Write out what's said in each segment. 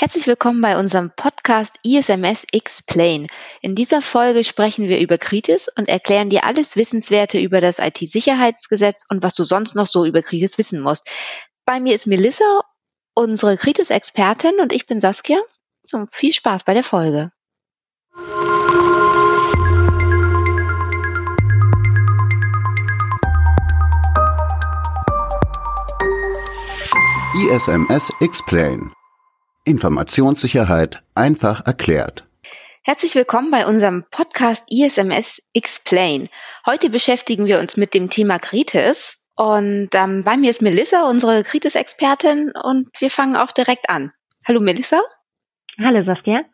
Herzlich willkommen bei unserem Podcast ISMS Explain. In dieser Folge sprechen wir über Kritis und erklären dir alles Wissenswerte über das IT-Sicherheitsgesetz und was du sonst noch so über Kritis wissen musst. Bei mir ist Melissa, unsere Kritis-Expertin und ich bin Saskia. So, viel Spaß bei der Folge. ISMS Explain Informationssicherheit einfach erklärt. Herzlich willkommen bei unserem Podcast ISMS Explain. Heute beschäftigen wir uns mit dem Thema Kritis und ähm, bei mir ist Melissa, unsere Kritis-Expertin und wir fangen auch direkt an. Hallo Melissa. Hallo Saskia.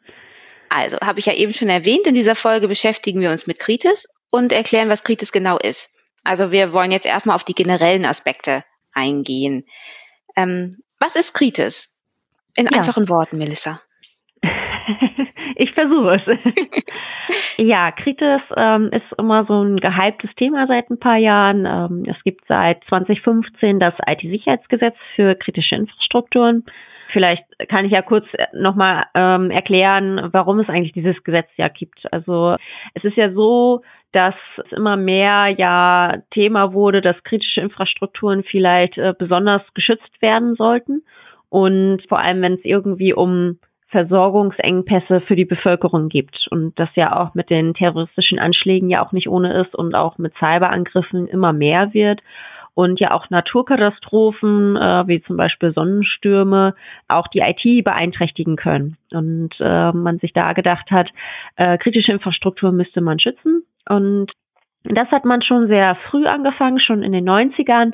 Also, habe ich ja eben schon erwähnt, in dieser Folge beschäftigen wir uns mit Kritis und erklären, was Kritis genau ist. Also wir wollen jetzt erstmal auf die generellen Aspekte eingehen. Ähm, was ist Kritis? In ja. einfachen Worten, Melissa. ich versuche es. ja, Kritis ähm, ist immer so ein gehyptes Thema seit ein paar Jahren. Ähm, es gibt seit 2015 das IT-Sicherheitsgesetz für kritische Infrastrukturen. Vielleicht kann ich ja kurz nochmal ähm, erklären, warum es eigentlich dieses Gesetz ja gibt. Also es ist ja so, dass es immer mehr ja Thema wurde, dass kritische Infrastrukturen vielleicht äh, besonders geschützt werden sollten. Und vor allem, wenn es irgendwie um Versorgungsengpässe für die Bevölkerung gibt und das ja auch mit den terroristischen Anschlägen ja auch nicht ohne ist und auch mit Cyberangriffen immer mehr wird und ja auch Naturkatastrophen äh, wie zum Beispiel Sonnenstürme auch die IT beeinträchtigen können. Und äh, man sich da gedacht hat, äh, kritische Infrastruktur müsste man schützen. Und das hat man schon sehr früh angefangen, schon in den 90ern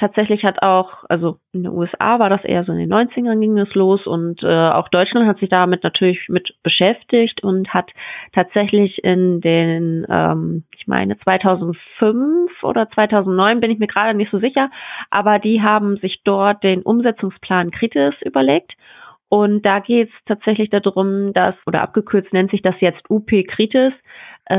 tatsächlich hat auch, also in den USA war das eher so in den 90ern ging es los und äh, auch Deutschland hat sich damit natürlich mit beschäftigt und hat tatsächlich in den, ähm, ich meine 2005 oder 2009 bin ich mir gerade nicht so sicher, aber die haben sich dort den Umsetzungsplan Kritis überlegt und da geht es tatsächlich darum, dass, oder abgekürzt nennt sich das jetzt UP Kritis,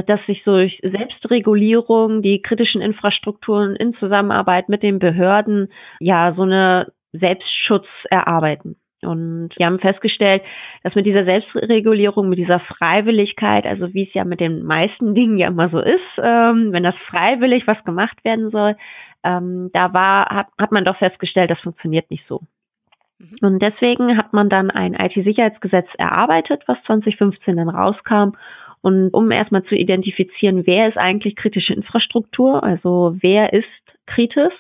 dass sich durch Selbstregulierung die kritischen Infrastrukturen in Zusammenarbeit mit den Behörden ja so eine Selbstschutz erarbeiten. Und wir haben festgestellt, dass mit dieser Selbstregulierung, mit dieser Freiwilligkeit, also wie es ja mit den meisten Dingen ja immer so ist, ähm, wenn das freiwillig was gemacht werden soll, ähm, da war, hat, hat man doch festgestellt, das funktioniert nicht so. Mhm. Und deswegen hat man dann ein IT-Sicherheitsgesetz erarbeitet, was 2015 dann rauskam. Und um erstmal zu identifizieren, wer ist eigentlich kritische Infrastruktur, also wer ist kritisch,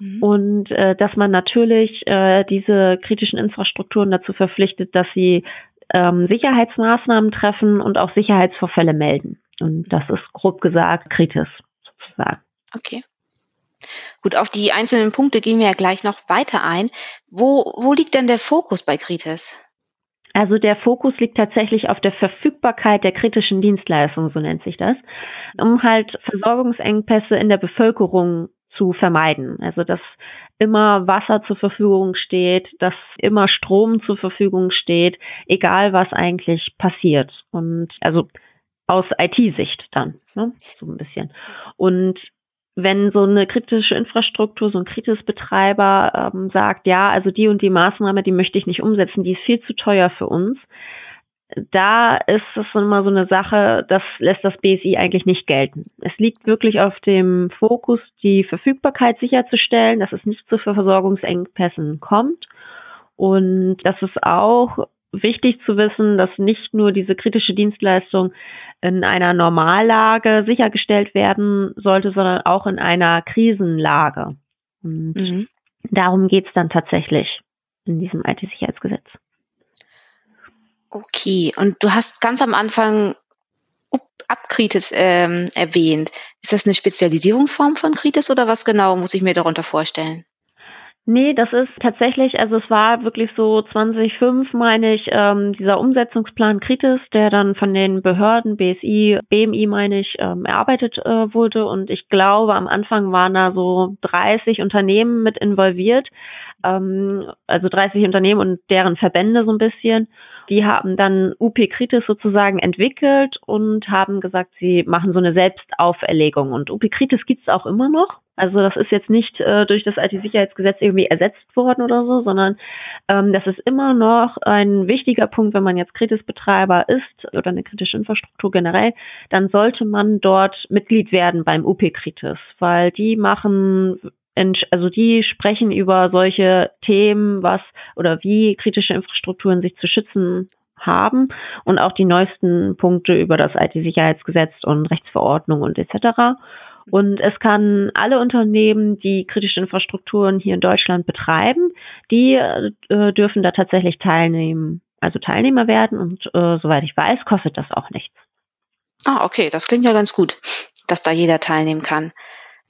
mhm. und äh, dass man natürlich äh, diese kritischen Infrastrukturen dazu verpflichtet, dass sie ähm, Sicherheitsmaßnahmen treffen und auch Sicherheitsvorfälle melden. Und das ist grob gesagt kritisch sozusagen. Okay. Gut, auf die einzelnen Punkte gehen wir ja gleich noch weiter ein. Wo, wo liegt denn der Fokus bei Kritis? Also der Fokus liegt tatsächlich auf der Verfügbarkeit der kritischen Dienstleistungen, so nennt sich das, um halt Versorgungsengpässe in der Bevölkerung zu vermeiden. Also dass immer Wasser zur Verfügung steht, dass immer Strom zur Verfügung steht, egal was eigentlich passiert. Und also aus IT-Sicht dann, ne? so ein bisschen. Und wenn so eine kritische Infrastruktur, so ein Kritisbetreiber ähm, sagt, ja, also die und die Maßnahme, die möchte ich nicht umsetzen, die ist viel zu teuer für uns, da ist es immer so eine Sache, das lässt das BSI eigentlich nicht gelten. Es liegt wirklich auf dem Fokus, die Verfügbarkeit sicherzustellen, dass es nicht zu Versorgungsengpässen kommt und dass es auch wichtig zu wissen, dass nicht nur diese kritische Dienstleistung in einer Normallage sichergestellt werden sollte, sondern auch in einer Krisenlage. Und mhm. darum geht's dann tatsächlich in diesem IT-Sicherheitsgesetz. Okay, und du hast ganz am Anfang Abkritis ähm, erwähnt. Ist das eine Spezialisierungsform von Kritis oder was genau muss ich mir darunter vorstellen? Nee, das ist tatsächlich, also es war wirklich so 2005, meine ich, ähm, dieser Umsetzungsplan Kritis, der dann von den Behörden, BSI, BMI, meine ich, ähm, erarbeitet äh, wurde. Und ich glaube, am Anfang waren da so 30 Unternehmen mit involviert, ähm, also 30 Unternehmen und deren Verbände so ein bisschen. Die haben dann UP Kritis sozusagen entwickelt und haben gesagt, sie machen so eine Selbstauferlegung. Und UP Kritis gibt's auch immer noch. Also das ist jetzt nicht äh, durch das IT-Sicherheitsgesetz irgendwie ersetzt worden oder so, sondern ähm, das ist immer noch ein wichtiger Punkt, wenn man jetzt Kritisbetreiber ist oder eine kritische Infrastruktur generell, dann sollte man dort Mitglied werden beim UP-Kritis, weil die machen also die sprechen über solche Themen, was oder wie kritische Infrastrukturen sich zu schützen haben und auch die neuesten Punkte über das IT-Sicherheitsgesetz und Rechtsverordnung und etc. Und es kann alle Unternehmen, die kritische Infrastrukturen hier in Deutschland betreiben, die äh, dürfen da tatsächlich teilnehmen, also Teilnehmer werden und äh, soweit ich weiß, kostet das auch nichts. Ah, okay, das klingt ja ganz gut, dass da jeder teilnehmen kann.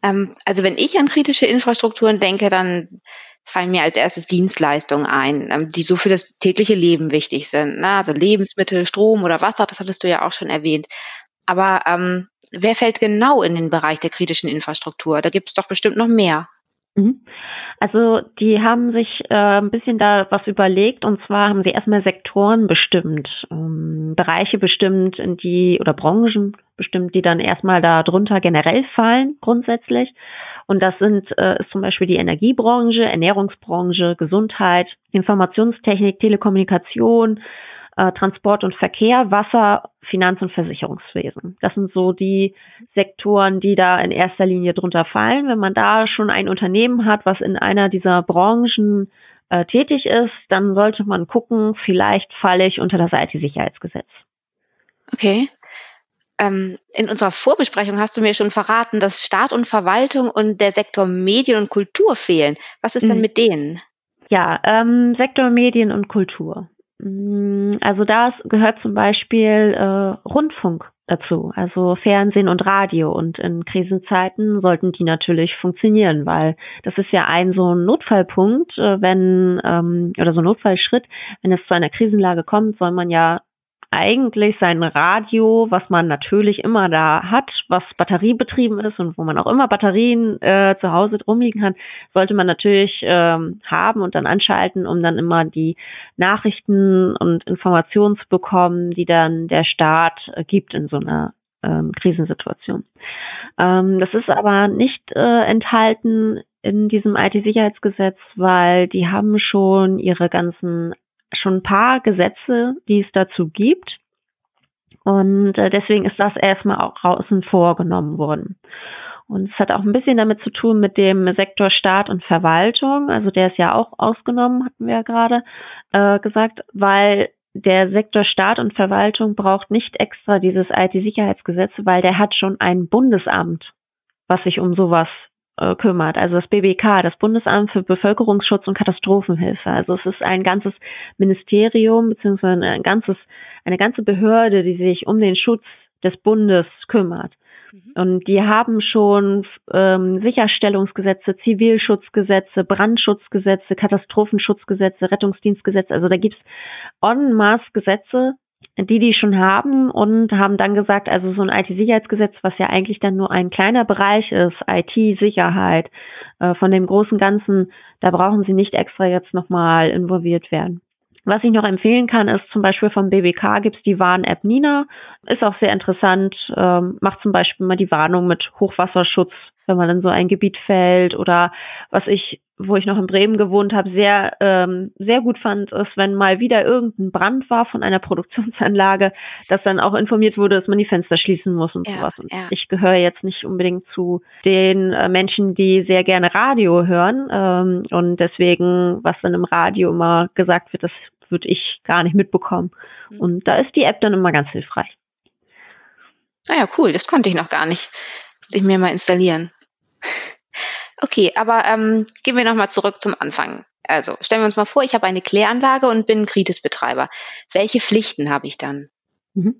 Ähm, also wenn ich an kritische Infrastrukturen denke, dann fallen mir als erstes Dienstleistungen ein, ähm, die so für das tägliche Leben wichtig sind. Ne? Also Lebensmittel, Strom oder Wasser, das hattest du ja auch schon erwähnt. Aber ähm, wer fällt genau in den Bereich der kritischen Infrastruktur? Da gibt es doch bestimmt noch mehr. Mhm. Also die haben sich äh, ein bisschen da was überlegt und zwar haben sie erstmal Sektoren bestimmt, ähm, Bereiche bestimmt, in die oder Branchen bestimmt, die dann erstmal da drunter generell fallen grundsätzlich. Und das sind äh, ist zum Beispiel die Energiebranche, Ernährungsbranche, Gesundheit, Informationstechnik, Telekommunikation, äh, Transport und Verkehr, Wasser, Finanz- und Versicherungswesen. Das sind so die Sektoren, die da in erster Linie drunter fallen. Wenn man da schon ein Unternehmen hat, was in einer dieser Branchen äh, tätig ist, dann sollte man gucken, vielleicht falle ich unter das IT-Sicherheitsgesetz. Okay. Ähm, in unserer Vorbesprechung hast du mir schon verraten, dass Staat und Verwaltung und der Sektor Medien und Kultur fehlen. Was ist denn mhm. mit denen? Ja, ähm, Sektor Medien und Kultur. Mm, also da gehört zum Beispiel äh, Rundfunk dazu, also Fernsehen und Radio. Und in Krisenzeiten sollten die natürlich funktionieren, weil das ist ja ein so ein Notfallpunkt, äh, wenn ähm, oder so ein Notfallschritt, wenn es zu einer Krisenlage kommt, soll man ja eigentlich sein Radio, was man natürlich immer da hat, was batteriebetrieben ist und wo man auch immer Batterien äh, zu Hause rumliegen kann, sollte man natürlich ähm, haben und dann anschalten, um dann immer die Nachrichten und Informationen zu bekommen, die dann der Staat äh, gibt in so einer ähm, Krisensituation. Ähm, das ist aber nicht äh, enthalten in diesem IT-Sicherheitsgesetz, weil die haben schon ihre ganzen schon ein paar Gesetze, die es dazu gibt. Und äh, deswegen ist das erstmal auch außen vorgenommen worden. Und es hat auch ein bisschen damit zu tun mit dem Sektor Staat und Verwaltung. Also der ist ja auch ausgenommen, hatten wir ja gerade äh, gesagt, weil der Sektor Staat und Verwaltung braucht nicht extra dieses IT-Sicherheitsgesetz, weil der hat schon ein Bundesamt, was sich um sowas äh, kümmert. Also das BBK, das Bundesamt für Bevölkerungsschutz und Katastrophenhilfe. Also es ist ein ganzes Ministerium beziehungsweise ein ganzes, eine ganze Behörde, die sich um den Schutz des Bundes kümmert. Mhm. Und die haben schon ähm, Sicherstellungsgesetze, Zivilschutzgesetze, Brandschutzgesetze, Katastrophenschutzgesetze, Rettungsdienstgesetze. Also da gibt's en masse Gesetze, die die schon haben und haben dann gesagt, also so ein IT-Sicherheitsgesetz, was ja eigentlich dann nur ein kleiner Bereich ist, IT-Sicherheit, äh, von dem großen Ganzen, da brauchen sie nicht extra jetzt nochmal involviert werden. Was ich noch empfehlen kann, ist zum Beispiel vom BBK gibt's die Warn-App Nina. Ist auch sehr interessant, ähm, macht zum Beispiel mal die Warnung mit Hochwasserschutz, wenn man in so ein Gebiet fällt. Oder was ich, wo ich noch in Bremen gewohnt habe, sehr, ähm, sehr gut fand, ist, wenn mal wieder irgendein Brand war von einer Produktionsanlage, dass dann auch informiert wurde, dass man die Fenster schließen muss und ja, sowas. Und ja. ich gehöre jetzt nicht unbedingt zu den äh, Menschen, die sehr gerne Radio hören. Ähm, und deswegen, was dann im Radio immer gesagt wird, das würde ich gar nicht mitbekommen. Mhm. Und da ist die App dann immer ganz hilfreich. Naja, ah cool, das konnte ich noch gar nicht. Muss ich mir mal installieren. Okay, aber ähm, gehen wir nochmal zurück zum Anfang. Also stellen wir uns mal vor, ich habe eine Kläranlage und bin Kritis-Betreiber. Welche Pflichten habe ich dann? Mhm.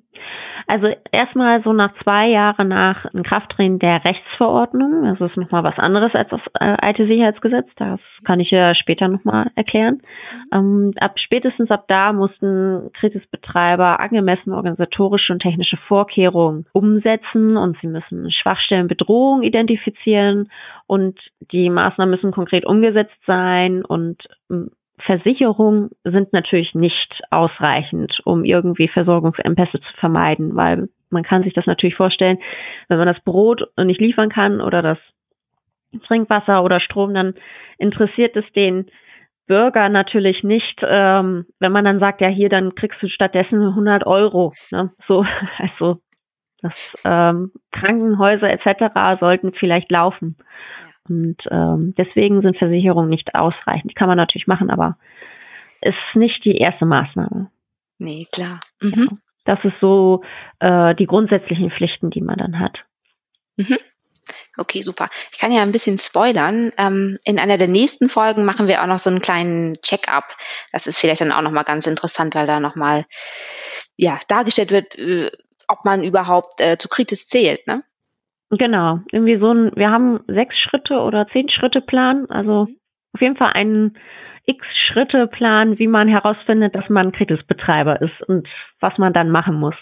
Also erstmal so nach zwei Jahren nach Inkrafttreten der Rechtsverordnung, das ist nochmal was anderes als das äh, IT-Sicherheitsgesetz, das kann ich ja später nochmal erklären. Ähm, ab spätestens ab da mussten Kritisbetreiber angemessene organisatorische und technische Vorkehrungen umsetzen und sie müssen Schwachstellen, Bedrohungen identifizieren und die Maßnahmen müssen konkret umgesetzt sein und Versicherungen sind natürlich nicht ausreichend, um irgendwie Versorgungsengpässe zu vermeiden, weil man kann sich das natürlich vorstellen, wenn man das Brot nicht liefern kann oder das Trinkwasser oder Strom, dann interessiert es den Bürger natürlich nicht, ähm, wenn man dann sagt, ja hier, dann kriegst du stattdessen 100 Euro. Ne? So, also das ähm, Krankenhäuser etc. sollten vielleicht laufen. Und ähm, deswegen sind Versicherungen nicht ausreichend. Die kann man natürlich machen, aber ist nicht die erste Maßnahme. Nee, klar. Mhm. Ja, das ist so äh, die grundsätzlichen Pflichten, die man dann hat. Mhm. Okay, super. Ich kann ja ein bisschen spoilern. Ähm, in einer der nächsten Folgen machen wir auch noch so einen kleinen Check-up. Das ist vielleicht dann auch nochmal ganz interessant, weil da nochmal ja, dargestellt wird, äh, ob man überhaupt äh, zu Kritis zählt, ne? Genau, irgendwie so ein, wir haben sechs Schritte oder zehn Schritte Plan, also mhm. auf jeden Fall einen X-Schritte-Plan, wie man herausfindet, dass man Kritis-Betreiber ist und was man dann machen muss.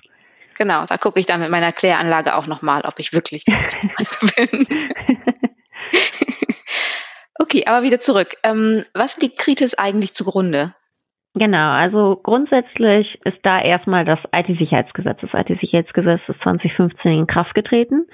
Genau, da gucke ich dann mit meiner Kläranlage auch nochmal, ob ich wirklich bin. okay, aber wieder zurück. Ähm, was liegt Kritis eigentlich zugrunde? Genau, also grundsätzlich ist da erstmal das IT-Sicherheitsgesetz. Das IT-Sicherheitsgesetz ist 2015 in Kraft getreten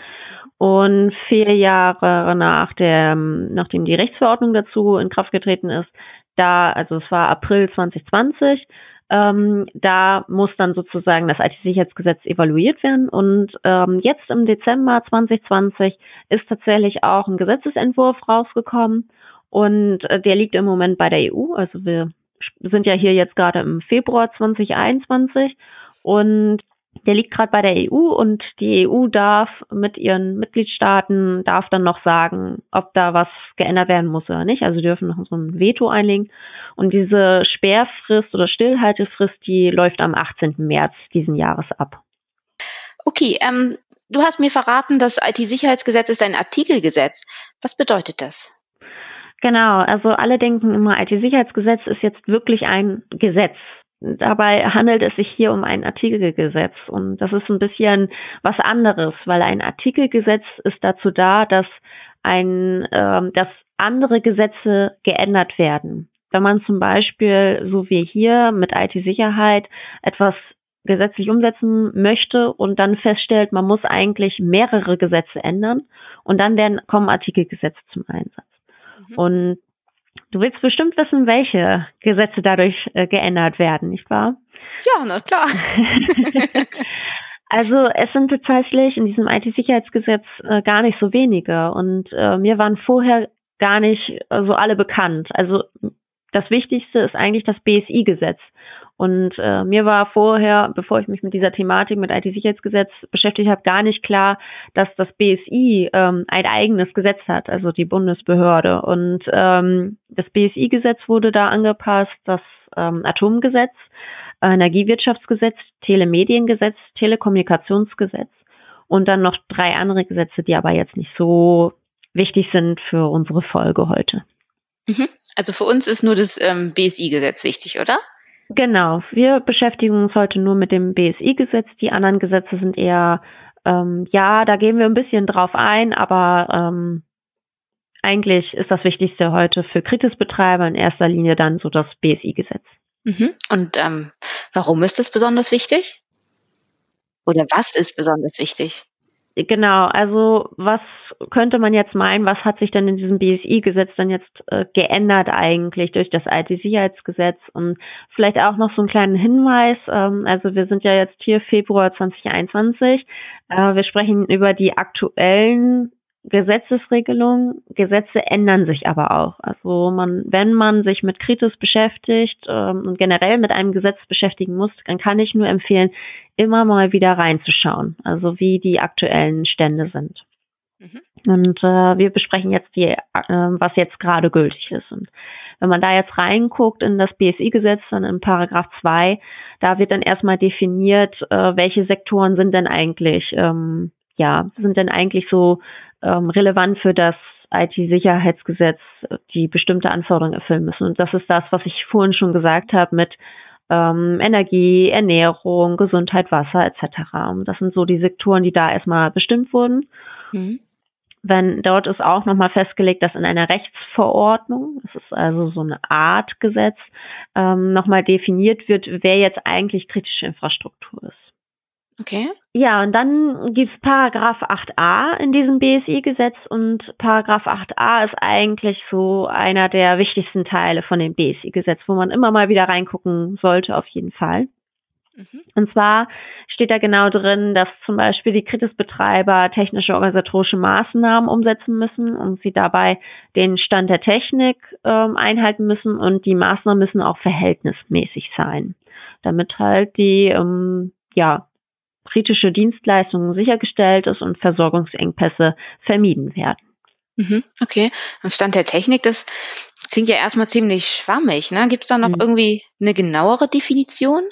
und vier Jahre nach der, nachdem die Rechtsverordnung dazu in Kraft getreten ist, da, also es war April 2020, ähm, da muss dann sozusagen das IT-Sicherheitsgesetz evaluiert werden. Und ähm, jetzt im Dezember 2020 ist tatsächlich auch ein Gesetzesentwurf rausgekommen. Und äh, der liegt im Moment bei der EU. Also wir sind ja hier jetzt gerade im Februar 2021. Und der liegt gerade bei der EU und die EU darf mit ihren Mitgliedstaaten, darf dann noch sagen, ob da was geändert werden muss oder nicht. Also dürfen noch so ein Veto einlegen. Und diese Sperrfrist oder Stillhaltefrist, die läuft am 18. März diesen Jahres ab. Okay, ähm, du hast mir verraten, das IT-Sicherheitsgesetz ist ein Artikelgesetz. Was bedeutet das? Genau, also alle denken immer, IT-Sicherheitsgesetz ist jetzt wirklich ein Gesetz. Dabei handelt es sich hier um ein Artikelgesetz und das ist ein bisschen was anderes, weil ein Artikelgesetz ist dazu da, dass ein, äh, dass andere Gesetze geändert werden. Wenn man zum Beispiel, so wie hier mit IT-Sicherheit, etwas gesetzlich umsetzen möchte und dann feststellt, man muss eigentlich mehrere Gesetze ändern und dann werden, kommen Artikelgesetze zum Einsatz. Mhm. Und Du willst bestimmt wissen, welche Gesetze dadurch äh, geändert werden, nicht wahr? Ja, na klar. also es sind tatsächlich in diesem IT-Sicherheitsgesetz äh, gar nicht so wenige und äh, mir waren vorher gar nicht äh, so alle bekannt. Also das Wichtigste ist eigentlich das BSI-Gesetz. Und äh, mir war vorher, bevor ich mich mit dieser Thematik, mit IT-Sicherheitsgesetz beschäftigt habe, gar nicht klar, dass das BSI ähm, ein eigenes Gesetz hat, also die Bundesbehörde. Und ähm, das BSI-Gesetz wurde da angepasst, das ähm, Atomgesetz, Energiewirtschaftsgesetz, Telemediengesetz, Telekommunikationsgesetz und dann noch drei andere Gesetze, die aber jetzt nicht so wichtig sind für unsere Folge heute. Mhm. Also für uns ist nur das ähm, BSI-Gesetz wichtig, oder? Genau, wir beschäftigen uns heute nur mit dem BSI-Gesetz. Die anderen Gesetze sind eher, ähm, ja, da gehen wir ein bisschen drauf ein, aber ähm, eigentlich ist das Wichtigste heute für Kritisbetreiber in erster Linie dann so das BSI-Gesetz. Mhm. Und ähm, warum ist das besonders wichtig? Oder was ist besonders wichtig? Genau, also was könnte man jetzt meinen, was hat sich denn in diesem BSI-Gesetz dann jetzt äh, geändert eigentlich durch das IT-Sicherheitsgesetz? Und vielleicht auch noch so einen kleinen Hinweis, ähm, also wir sind ja jetzt hier Februar 2021, äh, wir sprechen über die aktuellen Gesetzesregelungen, Gesetze ändern sich aber auch. Also man, wenn man sich mit Kritis beschäftigt ähm, und generell mit einem Gesetz beschäftigen muss, dann kann ich nur empfehlen, immer mal wieder reinzuschauen, also wie die aktuellen Stände sind. Mhm. Und äh, wir besprechen jetzt die, äh, was jetzt gerade gültig ist. Und wenn man da jetzt reinguckt in das BSI-Gesetz, dann in Paragraph 2, da wird dann erstmal definiert, äh, welche Sektoren sind denn eigentlich, ähm, ja, sind denn eigentlich so ähm, relevant für das IT-Sicherheitsgesetz, die bestimmte Anforderungen erfüllen müssen. Und das ist das, was ich vorhin schon gesagt habe mit ähm, Energie, Ernährung, Gesundheit, Wasser etc. Das sind so die Sektoren, die da erstmal bestimmt wurden. Mhm. Wenn dort ist auch nochmal festgelegt, dass in einer Rechtsverordnung, das ist also so eine Art Gesetz, ähm, nochmal definiert wird, wer jetzt eigentlich kritische Infrastruktur ist. Okay. Ja, und dann gibt's Paragraph 8a in diesem BSI-Gesetz und Paragraph 8a ist eigentlich so einer der wichtigsten Teile von dem BSI-Gesetz, wo man immer mal wieder reingucken sollte, auf jeden Fall. Mhm. Und zwar steht da genau drin, dass zum Beispiel die Kritisbetreiber technische organisatorische Maßnahmen umsetzen müssen und sie dabei den Stand der Technik ähm, einhalten müssen und die Maßnahmen müssen auch verhältnismäßig sein, damit halt die ähm, ja kritische Dienstleistungen sichergestellt ist und Versorgungsengpässe vermieden werden. Mhm, okay. Und Stand der Technik, das klingt ja erstmal ziemlich schwammig. Ne? Gibt es da noch mhm. irgendwie eine genauere Definition?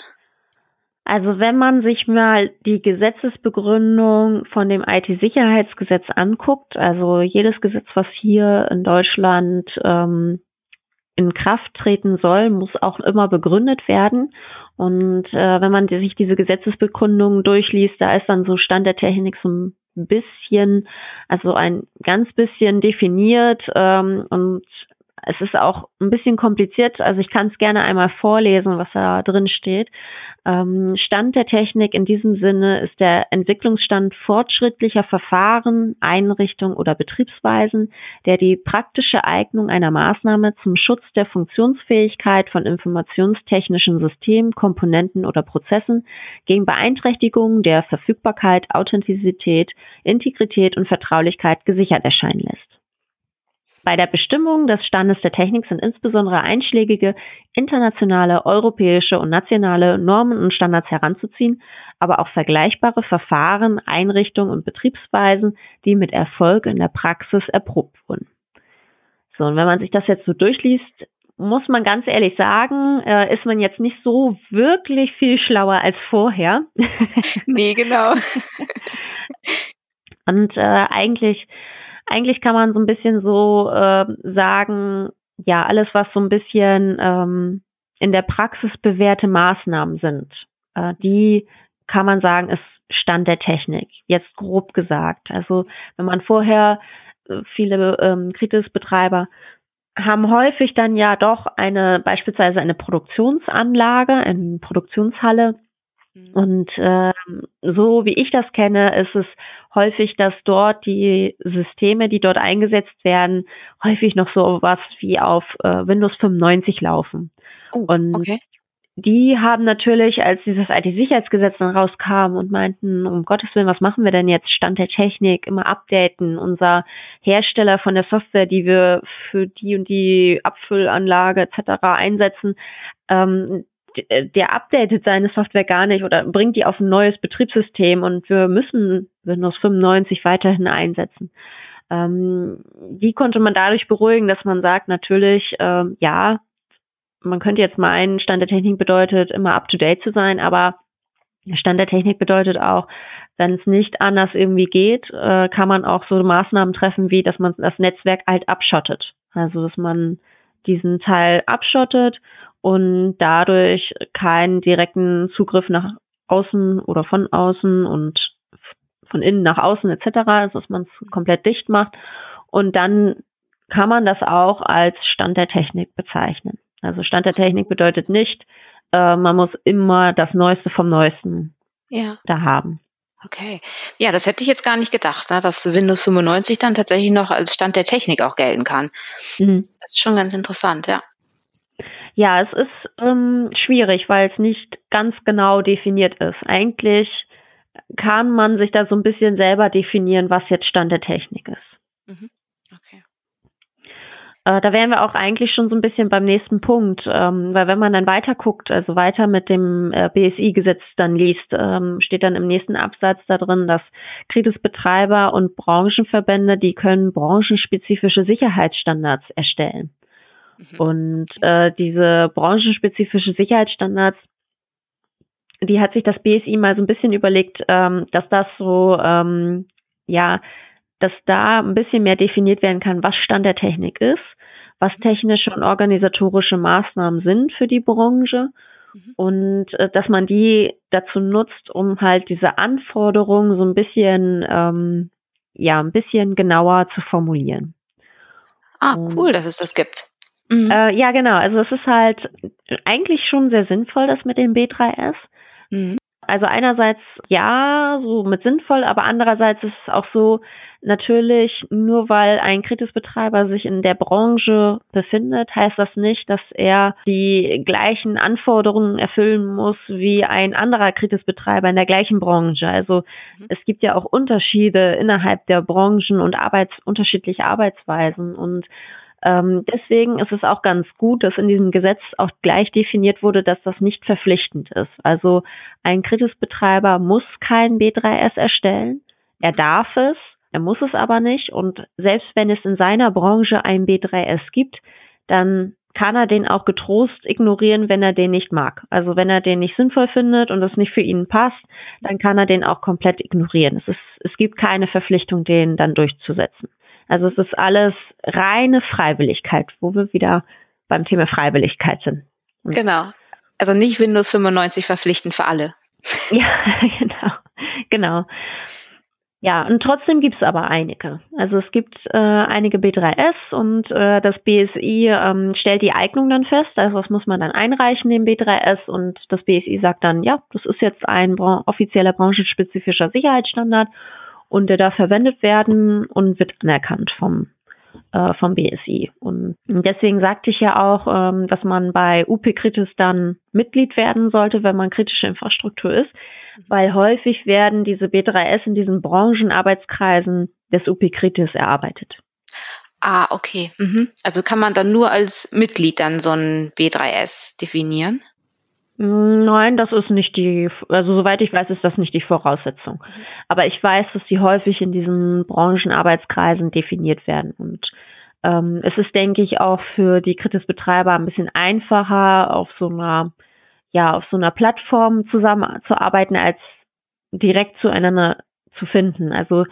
Also wenn man sich mal die Gesetzesbegründung von dem IT-Sicherheitsgesetz anguckt, also jedes Gesetz, was hier in Deutschland ähm, in Kraft treten soll, muss auch immer begründet werden. Und äh, wenn man sich diese Gesetzesbegründungen durchliest, da ist dann so Stand der Technik so ein bisschen, also ein ganz bisschen definiert ähm, und es ist auch ein bisschen kompliziert, also ich kann es gerne einmal vorlesen, was da drin steht. Ähm, Stand der Technik in diesem Sinne ist der Entwicklungsstand fortschrittlicher Verfahren, Einrichtungen oder Betriebsweisen, der die praktische Eignung einer Maßnahme zum Schutz der Funktionsfähigkeit von informationstechnischen Systemen, Komponenten oder Prozessen gegen Beeinträchtigungen der Verfügbarkeit, Authentizität, Integrität und Vertraulichkeit gesichert erscheinen lässt. Bei der Bestimmung des Standes der Technik sind insbesondere einschlägige internationale, europäische und nationale Normen und Standards heranzuziehen, aber auch vergleichbare Verfahren, Einrichtungen und Betriebsweisen, die mit Erfolg in der Praxis erprobt wurden. So, und wenn man sich das jetzt so durchliest, muss man ganz ehrlich sagen, äh, ist man jetzt nicht so wirklich viel schlauer als vorher. nee, genau. und äh, eigentlich eigentlich kann man so ein bisschen so äh, sagen, ja, alles, was so ein bisschen ähm, in der Praxis bewährte Maßnahmen sind, äh, die kann man sagen, ist Stand der Technik. Jetzt grob gesagt. Also wenn man vorher äh, viele ähm, Kritisbetreiber haben häufig dann ja doch eine beispielsweise eine Produktionsanlage, eine Produktionshalle. Und äh, so wie ich das kenne, ist es häufig, dass dort die Systeme, die dort eingesetzt werden, häufig noch so was wie auf äh, Windows 95 laufen. Oh, und okay. die haben natürlich, als dieses IT-Sicherheitsgesetz dann rauskam und meinten, um Gottes Willen, was machen wir denn jetzt? Stand der Technik, immer updaten. Unser Hersteller von der Software, die wir für die und die Abfüllanlage etc. einsetzen, ähm, äh, der updatet seine Software gar nicht oder bringt die auf ein neues Betriebssystem und wir müssen Windows 95 weiterhin einsetzen. Ähm, die konnte man dadurch beruhigen, dass man sagt, natürlich, ähm, ja, man könnte jetzt meinen, Stand der Technik bedeutet, immer up to date zu sein, aber Stand der Technik bedeutet auch, wenn es nicht anders irgendwie geht, äh, kann man auch so Maßnahmen treffen, wie dass man das Netzwerk halt abschottet. Also dass man diesen Teil abschottet und dadurch keinen direkten Zugriff nach außen oder von außen und von innen nach außen etc., also dass man es komplett dicht macht. Und dann kann man das auch als Stand der Technik bezeichnen. Also Stand der Technik bedeutet nicht, äh, man muss immer das Neueste vom Neuesten ja. da haben. Okay. Ja, das hätte ich jetzt gar nicht gedacht, ne, dass Windows 95 dann tatsächlich noch als Stand der Technik auch gelten kann. Mhm. Das ist schon ganz interessant, ja. Ja, es ist ähm, schwierig, weil es nicht ganz genau definiert ist. Eigentlich kann man sich da so ein bisschen selber definieren, was jetzt Stand der Technik ist. Mhm. Okay. Äh, da wären wir auch eigentlich schon so ein bisschen beim nächsten Punkt, ähm, weil wenn man dann weiter guckt, also weiter mit dem äh, BSI-Gesetz dann liest, ähm, steht dann im nächsten Absatz da drin, dass Kritisbetreiber und Branchenverbände, die können branchenspezifische Sicherheitsstandards erstellen. Mhm. Und äh, diese branchenspezifische Sicherheitsstandards, die hat sich das BSI mal so ein bisschen überlegt, ähm, dass das so, ähm, ja, dass da ein bisschen mehr definiert werden kann, was Stand der Technik ist, was mhm. technische und organisatorische Maßnahmen sind für die Branche mhm. und äh, dass man die dazu nutzt, um halt diese Anforderungen so ein bisschen, ähm, ja, ein bisschen genauer zu formulieren. Ah, cool, dass es das gibt. Mhm. Äh, ja, genau. Also es ist halt eigentlich schon sehr sinnvoll, das mit dem B3S. Mhm. Also einerseits ja, so mit sinnvoll, aber andererseits ist es auch so, natürlich, nur weil ein Kritisbetreiber sich in der Branche befindet, heißt das nicht, dass er die gleichen Anforderungen erfüllen muss wie ein anderer Kritisbetreiber in der gleichen Branche. Also mhm. es gibt ja auch Unterschiede innerhalb der Branchen und Arbeits unterschiedliche Arbeitsweisen und ähm, deswegen ist es auch ganz gut, dass in diesem Gesetz auch gleich definiert wurde, dass das nicht verpflichtend ist. Also ein Kritisbetreiber muss kein B3S erstellen. Er darf es, er muss es aber nicht. Und selbst wenn es in seiner Branche ein B3S gibt, dann kann er den auch getrost ignorieren, wenn er den nicht mag. Also wenn er den nicht sinnvoll findet und es nicht für ihn passt, dann kann er den auch komplett ignorieren. Es, ist, es gibt keine Verpflichtung, den dann durchzusetzen. Also es ist alles reine Freiwilligkeit, wo wir wieder beim Thema Freiwilligkeit sind. Und genau. Also nicht Windows 95 verpflichtend für alle. Ja, genau. Genau. Ja, und trotzdem gibt es aber einige. Also es gibt äh, einige B3S und äh, das BSI ähm, stellt die Eignung dann fest. Also das muss man dann einreichen, den B3S, und das BSI sagt dann, ja, das ist jetzt ein bra offizieller branchenspezifischer Sicherheitsstandard und der darf verwendet werden und wird anerkannt vom äh, vom BSI. Und deswegen sagte ich ja auch, ähm, dass man bei UP Kritis dann Mitglied werden sollte, wenn man kritische Infrastruktur ist, weil häufig werden diese B3S in diesen Branchenarbeitskreisen des UP Kritis erarbeitet. Ah, okay. Mhm. Also kann man dann nur als Mitglied dann so ein B3S definieren? Nein, das ist nicht die, also soweit ich weiß, ist das nicht die Voraussetzung. Aber ich weiß, dass sie häufig in diesen Branchenarbeitskreisen definiert werden. Und ähm, es ist, denke ich, auch für die Kritisbetreiber ein bisschen einfacher, auf so einer, ja, auf so einer Plattform zusammenzuarbeiten, als direkt zueinander zu finden. Also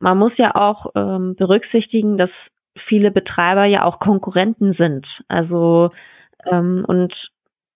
man muss ja auch ähm, berücksichtigen, dass viele Betreiber ja auch Konkurrenten sind. Also ähm, und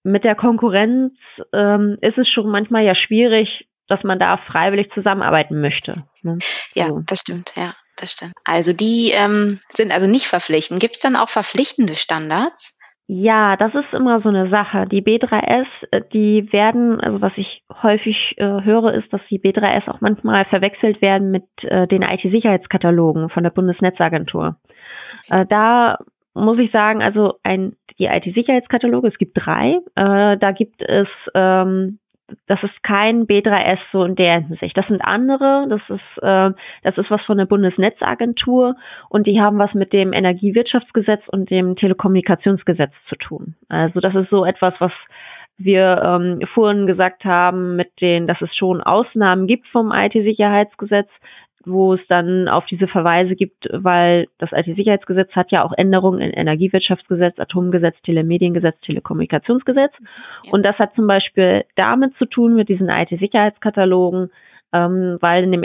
mit der Konkurrenz ähm, ist es schon manchmal ja schwierig, dass man da freiwillig zusammenarbeiten möchte. Ne? Ja, so. das stimmt, ja, das stimmt. Also die ähm, sind also nicht verpflichtend. Gibt es dann auch verpflichtende Standards? Ja, das ist immer so eine Sache. Die B3S, äh, die werden, also was ich häufig äh, höre, ist, dass die B3S auch manchmal verwechselt werden mit äh, den IT-Sicherheitskatalogen von der Bundesnetzagentur. Äh, da muss ich sagen, also ein, die IT-Sicherheitskataloge, es gibt drei, äh, da gibt es, ähm, das ist kein B3S so in der Hinsicht. Das sind andere, das ist, äh, das ist was von der Bundesnetzagentur und die haben was mit dem Energiewirtschaftsgesetz und dem Telekommunikationsgesetz zu tun. Also das ist so etwas, was wir ähm, vorhin gesagt haben, mit den, dass es schon Ausnahmen gibt vom IT-Sicherheitsgesetz, wo es dann auf diese Verweise gibt, weil das IT-Sicherheitsgesetz hat ja auch Änderungen in Energiewirtschaftsgesetz, Atomgesetz, Telemediengesetz, Telekommunikationsgesetz. Ja. Und das hat zum Beispiel damit zu tun mit diesen IT-Sicherheitskatalogen, ähm, weil in dem,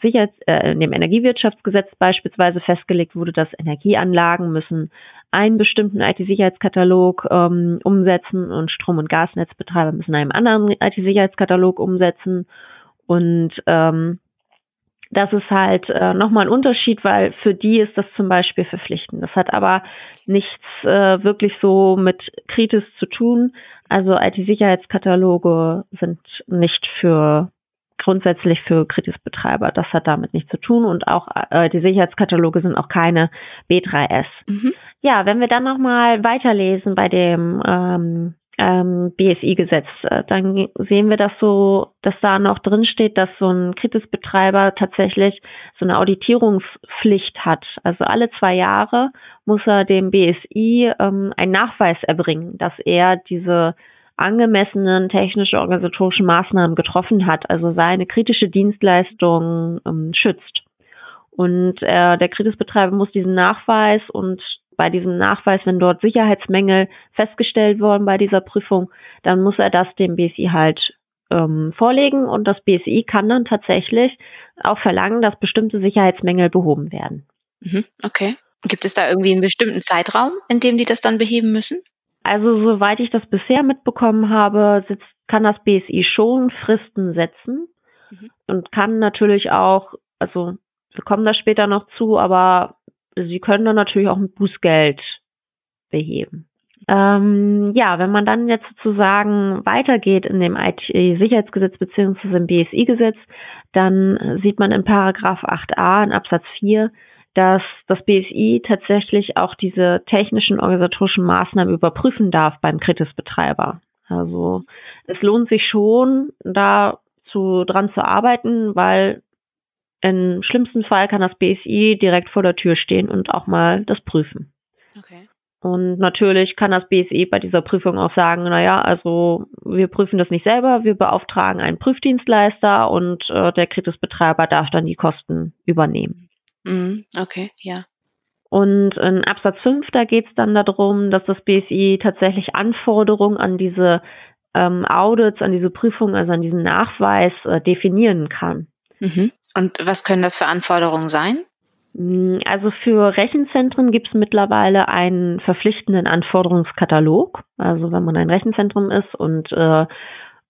Sicherheits-, äh, in dem Energiewirtschaftsgesetz beispielsweise festgelegt wurde, dass Energieanlagen müssen einen bestimmten IT-Sicherheitskatalog ähm, umsetzen und Strom- und Gasnetzbetreiber müssen einen anderen IT-Sicherheitskatalog umsetzen. Und ähm, das ist halt äh, nochmal ein Unterschied, weil für die ist das zum Beispiel verpflichtend. Das hat aber nichts äh, wirklich so mit Kritis zu tun. Also IT-Sicherheitskataloge sind nicht für grundsätzlich für Kritisbetreiber. Das hat damit nichts zu tun und auch äh, die Sicherheitskataloge sind auch keine B3S. Mhm. Ja, wenn wir dann nochmal weiterlesen bei dem ähm, ähm, BSI-Gesetz, äh, dann sehen wir das so, dass da noch drin steht, dass so ein Kritisbetreiber tatsächlich so eine Auditierungspflicht hat. Also alle zwei Jahre muss er dem BSI ähm, einen Nachweis erbringen, dass er diese angemessenen technische organisatorischen Maßnahmen getroffen hat, also seine kritische Dienstleistung ähm, schützt. Und äh, der Kritisbetreiber muss diesen Nachweis und bei diesem Nachweis, wenn dort Sicherheitsmängel festgestellt worden bei dieser Prüfung, dann muss er das dem BSI halt ähm, vorlegen und das BSI kann dann tatsächlich auch verlangen, dass bestimmte Sicherheitsmängel behoben werden. Mhm, okay. Gibt es da irgendwie einen bestimmten Zeitraum, in dem die das dann beheben müssen? Also soweit ich das bisher mitbekommen habe, sitzt, kann das BSI schon Fristen setzen mhm. und kann natürlich auch, also wir kommen da später noch zu, aber Sie können dann natürlich auch ein Bußgeld beheben. Ähm, ja, wenn man dann jetzt sozusagen weitergeht in dem IT-Sicherheitsgesetz beziehungsweise im BSI-Gesetz, dann sieht man in Paragraph 8a in Absatz 4, dass das BSI tatsächlich auch diese technischen organisatorischen Maßnahmen überprüfen darf beim Kritisbetreiber. Also es lohnt sich schon, da zu, dran zu arbeiten, weil im schlimmsten Fall kann das BSI direkt vor der Tür stehen und auch mal das prüfen. Okay. Und natürlich kann das BSI bei dieser Prüfung auch sagen, naja, also wir prüfen das nicht selber, wir beauftragen einen Prüfdienstleister und äh, der Kritisbetreiber darf dann die Kosten übernehmen. Mhm, okay, ja. Und in Absatz 5, da geht es dann darum, dass das BSI tatsächlich Anforderungen an diese ähm, Audits, an diese Prüfung, also an diesen Nachweis äh, definieren kann. Mhm. Und was können das für Anforderungen sein? Mm, also für Rechenzentren gibt es mittlerweile einen verpflichtenden Anforderungskatalog. Also wenn man ein Rechenzentrum ist und äh,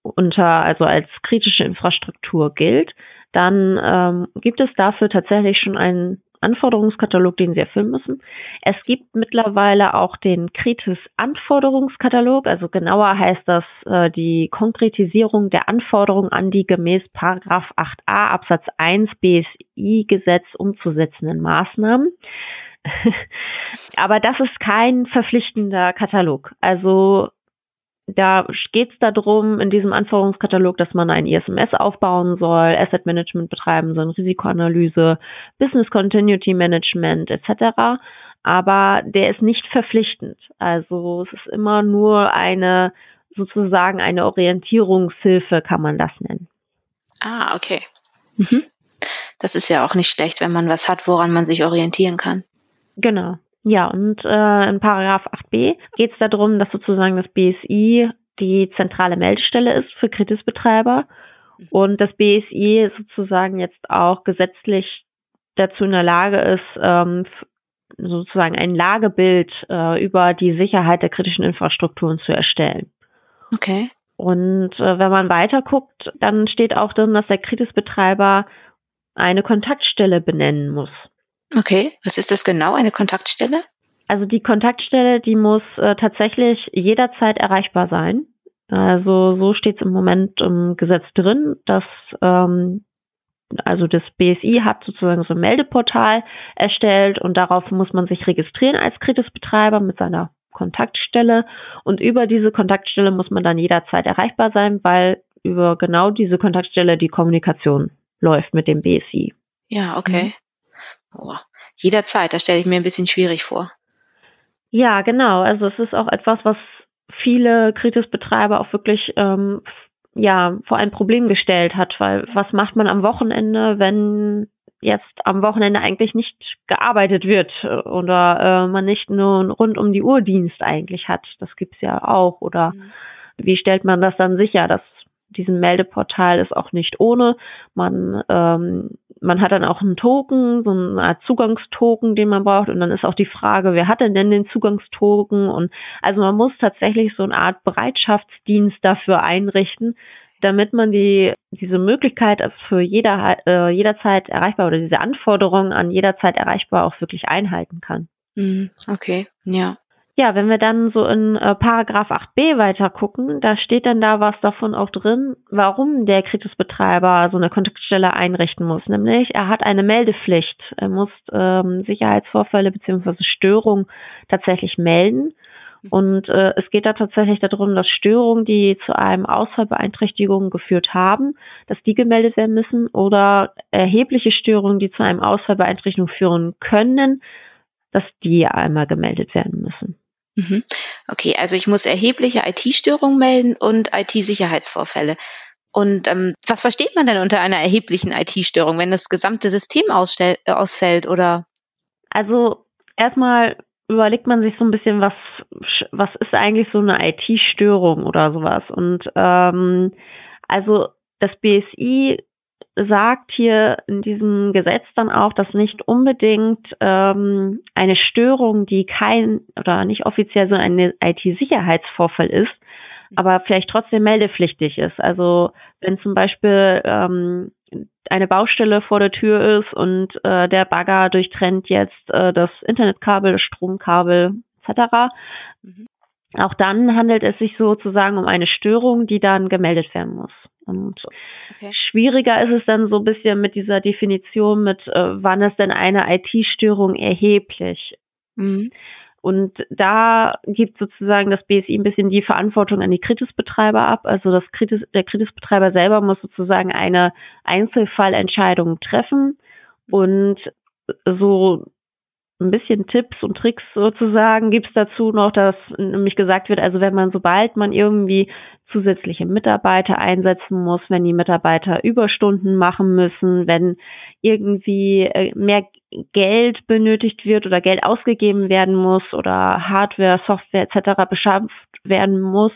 unter, also als kritische Infrastruktur gilt, dann ähm, gibt es dafür tatsächlich schon einen Anforderungskatalog, den Sie erfüllen müssen. Es gibt mittlerweile auch den Kritis-Anforderungskatalog, also genauer heißt das äh, die Konkretisierung der Anforderungen an die gemäß Paragraph 8a Absatz 1 BSI-Gesetz umzusetzenden Maßnahmen. Aber das ist kein verpflichtender Katalog. Also da geht es darum, in diesem Anforderungskatalog, dass man ein ISMS aufbauen soll, Asset Management betreiben soll, Risikoanalyse, Business Continuity Management etc. Aber der ist nicht verpflichtend. Also es ist immer nur eine sozusagen eine Orientierungshilfe, kann man das nennen. Ah, okay. Mhm. Das ist ja auch nicht schlecht, wenn man was hat, woran man sich orientieren kann. Genau. Ja, und äh, in Paragraph 8b geht es darum, dass sozusagen das BSI die zentrale Meldestelle ist für Kritisbetreiber und das BSI sozusagen jetzt auch gesetzlich dazu in der Lage ist, ähm, sozusagen ein Lagebild äh, über die Sicherheit der kritischen Infrastrukturen zu erstellen. Okay. Und äh, wenn man weiter guckt, dann steht auch drin, dass der Kritisbetreiber eine Kontaktstelle benennen muss. Okay, was ist das genau, eine Kontaktstelle? Also die Kontaktstelle, die muss äh, tatsächlich jederzeit erreichbar sein. Also so steht es im Moment im Gesetz drin, dass ähm, also das BSI hat sozusagen so ein Meldeportal erstellt und darauf muss man sich registrieren als Kritisbetreiber mit seiner Kontaktstelle und über diese Kontaktstelle muss man dann jederzeit erreichbar sein, weil über genau diese Kontaktstelle die Kommunikation läuft mit dem BSI. Ja, okay. Boah, jederzeit, das stelle ich mir ein bisschen schwierig vor. Ja, genau. Also es ist auch etwas, was viele Kritisbetreiber auch wirklich ähm, ja vor ein Problem gestellt hat, weil was macht man am Wochenende, wenn jetzt am Wochenende eigentlich nicht gearbeitet wird oder äh, man nicht nur einen rund um die Uhr Dienst eigentlich hat. Das gibt's ja auch. Oder mhm. wie stellt man das dann sicher, dass diesen Meldeportal ist auch nicht ohne. Man, ähm, man hat dann auch einen Token, so eine Art Zugangstoken, den man braucht. Und dann ist auch die Frage, wer hat denn denn den Zugangstoken? Und also man muss tatsächlich so eine Art Bereitschaftsdienst dafür einrichten, damit man die, diese Möglichkeit für jeder, äh, jederzeit erreichbar oder diese Anforderungen an jederzeit erreichbar auch wirklich einhalten kann. Mhm, okay, ja. Ja, wenn wir dann so in äh, Paragraph 8b weiter gucken, da steht dann da was davon auch drin, warum der Kritisbetreiber so eine Kontaktstelle einrichten muss. Nämlich, er hat eine Meldepflicht. Er muss ähm, Sicherheitsvorfälle beziehungsweise Störungen tatsächlich melden. Und äh, es geht da tatsächlich darum, dass Störungen, die zu einem Ausfallbeeinträchtigung geführt haben, dass die gemeldet werden müssen oder erhebliche Störungen, die zu einem Ausfallbeeinträchtigung führen können, dass die einmal gemeldet werden müssen. Mhm. Okay, also ich muss erhebliche IT-Störungen melden und IT-Sicherheitsvorfälle. Und ähm, was versteht man denn unter einer erheblichen IT-Störung, wenn das gesamte System ausstell, äh, ausfällt oder? Also erstmal überlegt man sich so ein bisschen, was was ist eigentlich so eine IT-Störung oder sowas. Und ähm, also das BSI sagt hier in diesem Gesetz dann auch, dass nicht unbedingt ähm, eine Störung, die kein oder nicht offiziell so ein IT-Sicherheitsvorfall ist, aber vielleicht trotzdem meldepflichtig ist. Also wenn zum Beispiel ähm, eine Baustelle vor der Tür ist und äh, der Bagger durchtrennt jetzt äh, das Internetkabel, das Stromkabel etc., mhm. Auch dann handelt es sich sozusagen um eine Störung, die dann gemeldet werden muss. Und okay. schwieriger ist es dann so ein bisschen mit dieser Definition mit, äh, wann ist denn eine IT-Störung erheblich? Mhm. Und da gibt sozusagen das BSI ein bisschen die Verantwortung an die Kritisbetreiber ab. Also das Kritis, der Kritisbetreiber selber muss sozusagen eine Einzelfallentscheidung treffen und so ein bisschen Tipps und Tricks sozusagen gibt es dazu noch, dass nämlich gesagt wird, also wenn man, sobald man irgendwie zusätzliche Mitarbeiter einsetzen muss, wenn die Mitarbeiter Überstunden machen müssen, wenn irgendwie äh, mehr Geld benötigt wird oder Geld ausgegeben werden muss oder Hardware, Software etc. beschafft werden muss,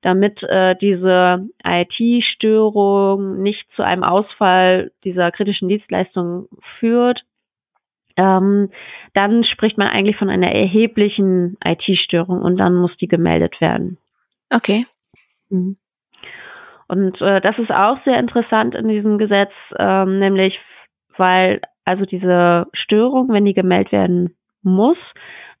damit äh, diese IT-Störung nicht zu einem Ausfall dieser kritischen Dienstleistung führt, ähm, dann spricht man eigentlich von einer erheblichen IT-Störung und dann muss die gemeldet werden. Okay. Mhm. Und äh, das ist auch sehr interessant in diesem Gesetz, ähm, nämlich weil also diese Störung, wenn die gemeldet werden muss,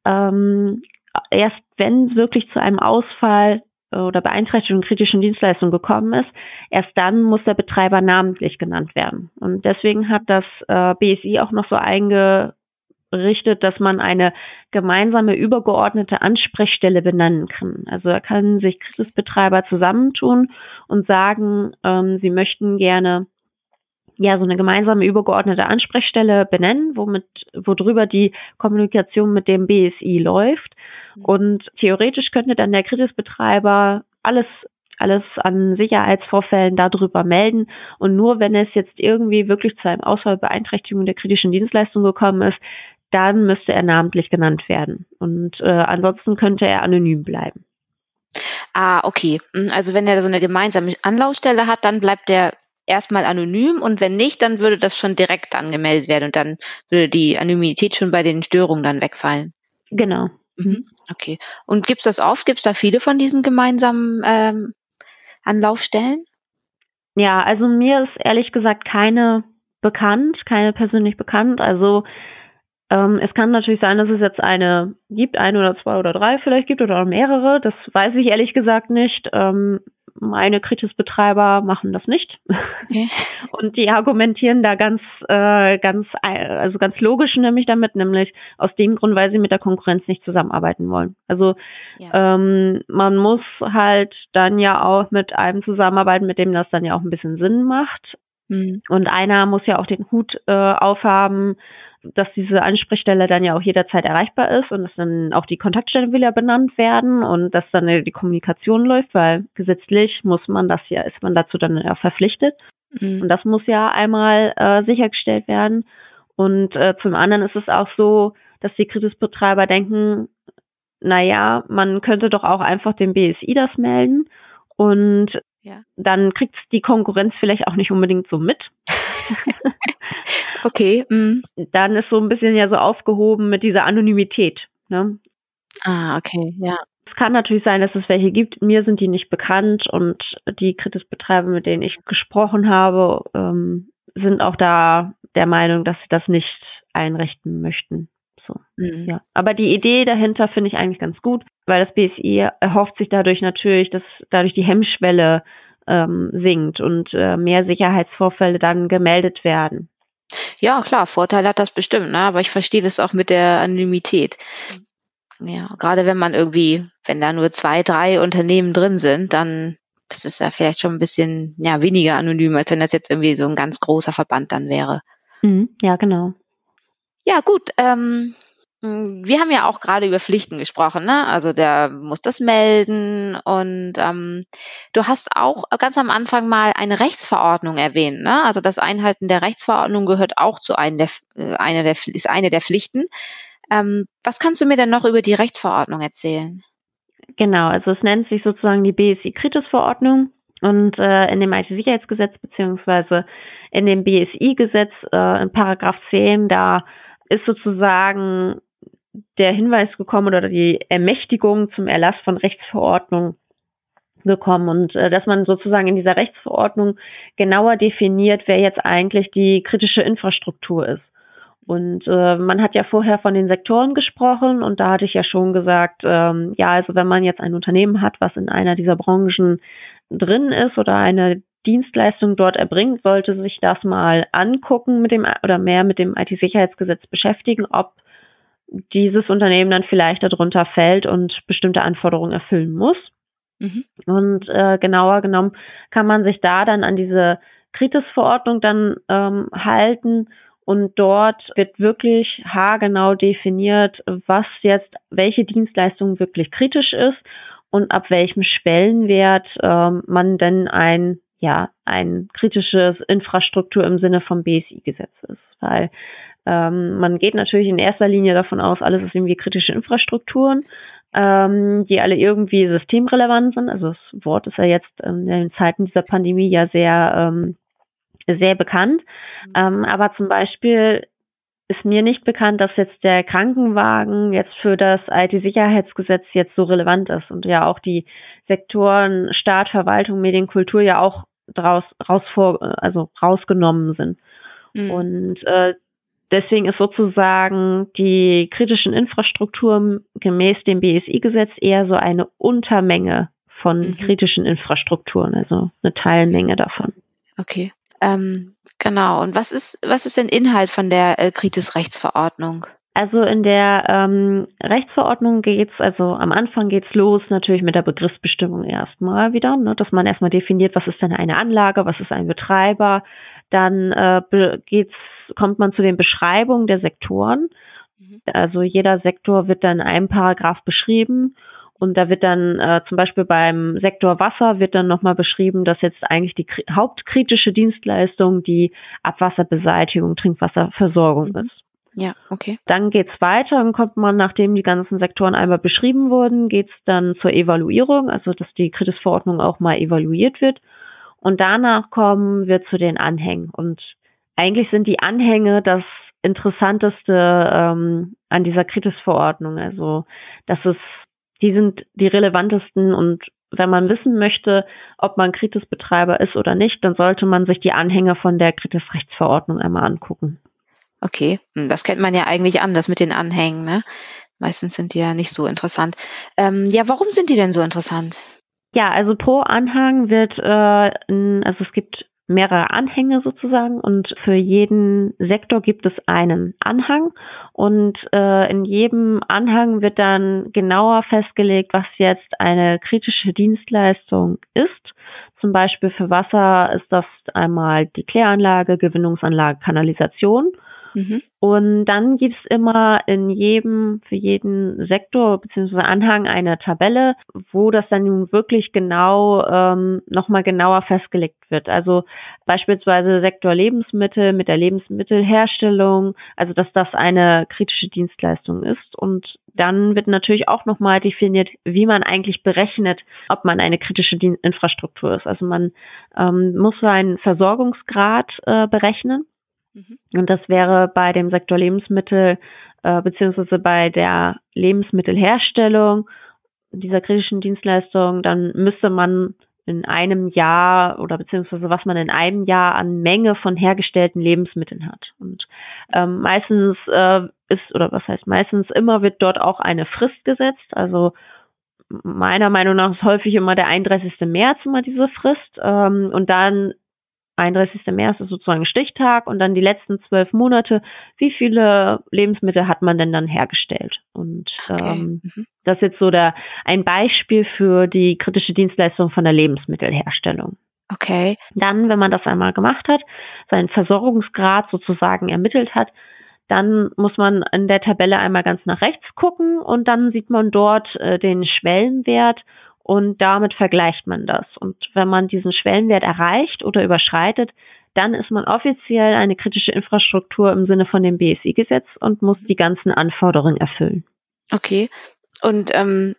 ähm, erst wenn wirklich zu einem Ausfall oder Beeinträchtigung kritischen Dienstleistungen gekommen ist, erst dann muss der Betreiber namentlich genannt werden. Und deswegen hat das äh, BSI auch noch so eingerichtet, dass man eine gemeinsame übergeordnete Ansprechstelle benennen kann. Also da können sich Kritisbetreiber zusammentun und sagen, ähm, sie möchten gerne ja so eine gemeinsame übergeordnete Ansprechstelle benennen, womit worüber die Kommunikation mit dem BSI läuft. Mhm. Und theoretisch könnte dann der Kritisbetreiber alles alles an Sicherheitsvorfällen darüber melden. Und nur wenn es jetzt irgendwie wirklich zu einem Ausfall Beeinträchtigung der kritischen Dienstleistung gekommen ist, dann müsste er namentlich genannt werden. Und äh, ansonsten könnte er anonym bleiben. Ah, okay. Hm, also wenn er so eine gemeinsame Anlaufstelle hat, dann bleibt er erstmal anonym und wenn nicht, dann würde das schon direkt angemeldet werden und dann würde die Anonymität schon bei den Störungen dann wegfallen. Genau. Mhm. Okay. Und gibt es das oft? Gibt es da viele von diesen gemeinsamen ähm, Anlaufstellen? Ja, also mir ist ehrlich gesagt keine bekannt, keine persönlich bekannt. Also ähm, es kann natürlich sein, dass es jetzt eine gibt, eine oder zwei oder drei vielleicht gibt oder auch mehrere. Das weiß ich ehrlich gesagt nicht. Ähm, meine Kritisbetreiber machen das nicht. Okay. Und die argumentieren da ganz, äh, ganz, also ganz logisch nämlich damit, nämlich aus dem Grund, weil sie mit der Konkurrenz nicht zusammenarbeiten wollen. Also ja. ähm, man muss halt dann ja auch mit einem zusammenarbeiten, mit dem das dann ja auch ein bisschen Sinn macht. Mhm. Und einer muss ja auch den Hut äh, aufhaben, dass diese Ansprechstelle dann ja auch jederzeit erreichbar ist und dass dann auch die Kontaktstellen wieder benannt werden und dass dann die Kommunikation läuft, weil gesetzlich muss man das ja, ist man dazu dann ja verpflichtet. Mhm. Und das muss ja einmal äh, sichergestellt werden. Und äh, zum anderen ist es auch so, dass die Kritisbetreiber denken, naja, man könnte doch auch einfach dem BSI das melden und ja. dann kriegt die Konkurrenz vielleicht auch nicht unbedingt so mit. okay. Mm. Dann ist so ein bisschen ja so aufgehoben mit dieser Anonymität. Ne? Ah, okay, ja. Es kann natürlich sein, dass es welche gibt. Mir sind die nicht bekannt und die Kritisbetreiber, mit denen ich gesprochen habe, ähm, sind auch da der Meinung, dass sie das nicht einrichten möchten. So, mhm. ja. Aber die Idee dahinter finde ich eigentlich ganz gut, weil das BSI erhofft sich dadurch natürlich, dass dadurch die Hemmschwelle ähm, sinkt und äh, mehr Sicherheitsvorfälle dann gemeldet werden. Ja, klar, Vorteil hat das bestimmt, ne? aber ich verstehe das auch mit der Anonymität. Ja, gerade wenn man irgendwie, wenn da nur zwei, drei Unternehmen drin sind, dann ist es ja vielleicht schon ein bisschen ja, weniger anonym, als wenn das jetzt irgendwie so ein ganz großer Verband dann wäre. Mhm, ja, genau. Ja, gut. Ähm, hm, wir haben ja auch gerade über Pflichten gesprochen, ne? Also der muss das melden und ähm, du hast auch ganz am Anfang mal eine Rechtsverordnung erwähnt, ne? Also das Einhalten der Rechtsverordnung gehört auch zu einem der, äh, einer der ist eine der Pflichten. Ähm, was kannst du mir denn noch über die Rechtsverordnung erzählen? Genau, also es nennt sich sozusagen die BSI-Kritis-Verordnung und äh, in dem IT-Sicherheitsgesetz beziehungsweise in dem BSI-Gesetz äh, in Paragraph 10 da ist sozusagen der Hinweis gekommen oder die Ermächtigung zum Erlass von Rechtsverordnungen gekommen und äh, dass man sozusagen in dieser Rechtsverordnung genauer definiert, wer jetzt eigentlich die kritische Infrastruktur ist. Und äh, man hat ja vorher von den Sektoren gesprochen und da hatte ich ja schon gesagt, ähm, ja, also wenn man jetzt ein Unternehmen hat, was in einer dieser Branchen drin ist oder eine Dienstleistung dort erbringt, sollte sich das mal angucken mit dem oder mehr mit dem IT-Sicherheitsgesetz beschäftigen, ob dieses Unternehmen dann vielleicht darunter fällt und bestimmte Anforderungen erfüllen muss. Mhm. Und äh, genauer genommen kann man sich da dann an diese Kritis-Verordnung dann ähm, halten und dort wird wirklich haargenau definiert, was jetzt, welche Dienstleistung wirklich kritisch ist und ab welchem Schwellenwert ähm, man denn ein, ja, ein kritisches Infrastruktur im Sinne vom BSI-Gesetz ist. Weil ähm, man geht natürlich in erster Linie davon aus, alles ist irgendwie kritische Infrastrukturen, ähm, die alle irgendwie systemrelevant sind. Also das Wort ist ja jetzt in den Zeiten dieser Pandemie ja sehr ähm, sehr bekannt. Mhm. Ähm, aber zum Beispiel ist mir nicht bekannt, dass jetzt der Krankenwagen jetzt für das IT-Sicherheitsgesetz jetzt so relevant ist und ja auch die Sektoren Staat, Verwaltung, Medien, Kultur ja auch draus raus vor, also rausgenommen sind. Mhm. Und äh, deswegen ist sozusagen die kritischen Infrastrukturen gemäß dem BSI-Gesetz eher so eine Untermenge von mhm. kritischen Infrastrukturen, also eine Teilmenge davon. Okay. Ähm, genau. Und was ist, was ist denn Inhalt von der äh, Kritis-Rechtsverordnung? Also in der ähm, Rechtsverordnung geht's, also am Anfang geht's los natürlich mit der Begriffsbestimmung erstmal wieder, ne, dass man erstmal definiert, was ist denn eine Anlage, was ist ein Betreiber. Dann äh, geht's, kommt man zu den Beschreibungen der Sektoren. Mhm. Also jeder Sektor wird dann in einem Paragraph beschrieben und da wird dann äh, zum Beispiel beim Sektor Wasser wird dann nochmal beschrieben, dass jetzt eigentlich die hauptkritische Dienstleistung die Abwasserbeseitigung, Trinkwasserversorgung mhm. ist. Ja, okay. Dann geht's weiter, dann kommt man, nachdem die ganzen Sektoren einmal beschrieben wurden, geht's dann zur Evaluierung, also dass die Kritisverordnung auch mal evaluiert wird. Und danach kommen wir zu den Anhängen. Und eigentlich sind die Anhänge das Interessanteste ähm, an dieser Kritisverordnung. Also, dass es die sind die relevantesten und wenn man wissen möchte, ob man Kritisbetreiber ist oder nicht, dann sollte man sich die Anhänge von der Kritisrechtsverordnung einmal angucken. Okay, hm, das kennt man ja eigentlich anders mit den Anhängen, ne? Meistens sind die ja nicht so interessant. Ähm, ja, warum sind die denn so interessant? Ja, also pro Anhang wird, äh, also es gibt mehrere Anhänge sozusagen und für jeden Sektor gibt es einen Anhang und äh, in jedem Anhang wird dann genauer festgelegt, was jetzt eine kritische Dienstleistung ist. Zum Beispiel für Wasser ist das einmal die Kläranlage, Gewinnungsanlage, Kanalisation. Mhm. Und dann gibt's immer in jedem, für jeden Sektor bzw. Anhang eine Tabelle, wo das dann nun wirklich genau ähm, nochmal genauer festgelegt wird. Also beispielsweise Sektor Lebensmittel mit der Lebensmittelherstellung, also dass das eine kritische Dienstleistung ist. Und dann wird natürlich auch nochmal definiert, wie man eigentlich berechnet, ob man eine kritische Infrastruktur ist. Also man ähm, muss einen Versorgungsgrad äh, berechnen Mhm. Und das wäre bei dem Sektor Lebensmittel äh, beziehungsweise bei der Lebensmittelherstellung dieser kritischen Dienstleistung, dann müsste man in einem Jahr oder beziehungsweise was man in einem Jahr an Menge von hergestellten Lebensmitteln hat. Und ähm, meistens äh, ist, oder was heißt meistens, immer wird dort auch eine Frist gesetzt. Also meiner Meinung nach ist häufig immer der 31. März immer diese Frist. Ähm, und dann 31. März ist sozusagen Stichtag und dann die letzten zwölf Monate, wie viele Lebensmittel hat man denn dann hergestellt? Und okay. ähm, mhm. das ist jetzt so der, ein Beispiel für die kritische Dienstleistung von der Lebensmittelherstellung. Okay. Dann, wenn man das einmal gemacht hat, seinen Versorgungsgrad sozusagen ermittelt hat, dann muss man in der Tabelle einmal ganz nach rechts gucken und dann sieht man dort äh, den Schwellenwert und damit vergleicht man das. Und wenn man diesen Schwellenwert erreicht oder überschreitet, dann ist man offiziell eine kritische Infrastruktur im Sinne von dem BSI-Gesetz und muss die ganzen Anforderungen erfüllen. Okay. Und ähm,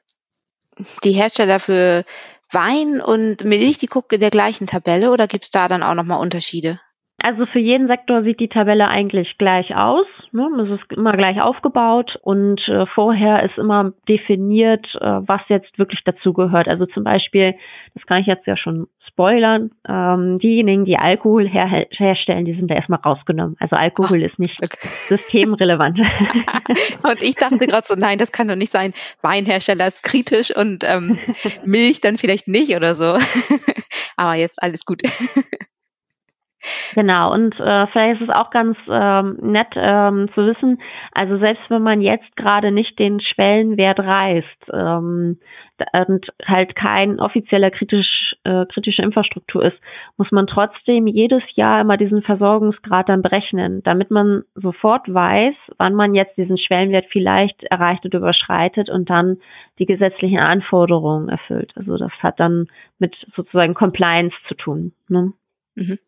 die Hersteller für Wein und Milch, die gucken in der gleichen Tabelle oder gibt es da dann auch nochmal Unterschiede? Also für jeden Sektor sieht die Tabelle eigentlich gleich aus. Ne? Es ist immer gleich aufgebaut und äh, vorher ist immer definiert, äh, was jetzt wirklich dazugehört. Also zum Beispiel, das kann ich jetzt ja schon spoilern, ähm, diejenigen, die Alkohol her herstellen, die sind da erstmal rausgenommen. Also Alkohol Ach, ist nicht okay. systemrelevant. und ich dachte gerade so, nein, das kann doch nicht sein. Weinhersteller ist kritisch und ähm, Milch dann vielleicht nicht oder so. Aber jetzt alles gut. Genau, und äh, vielleicht ist es auch ganz ähm, nett ähm, zu wissen, also selbst wenn man jetzt gerade nicht den Schwellenwert reißt ähm, und halt kein offizieller kritisch, äh, kritische Infrastruktur ist, muss man trotzdem jedes Jahr immer diesen Versorgungsgrad dann berechnen, damit man sofort weiß, wann man jetzt diesen Schwellenwert vielleicht erreicht oder überschreitet und dann die gesetzlichen Anforderungen erfüllt. Also das hat dann mit sozusagen Compliance zu tun. Ne? Mhm.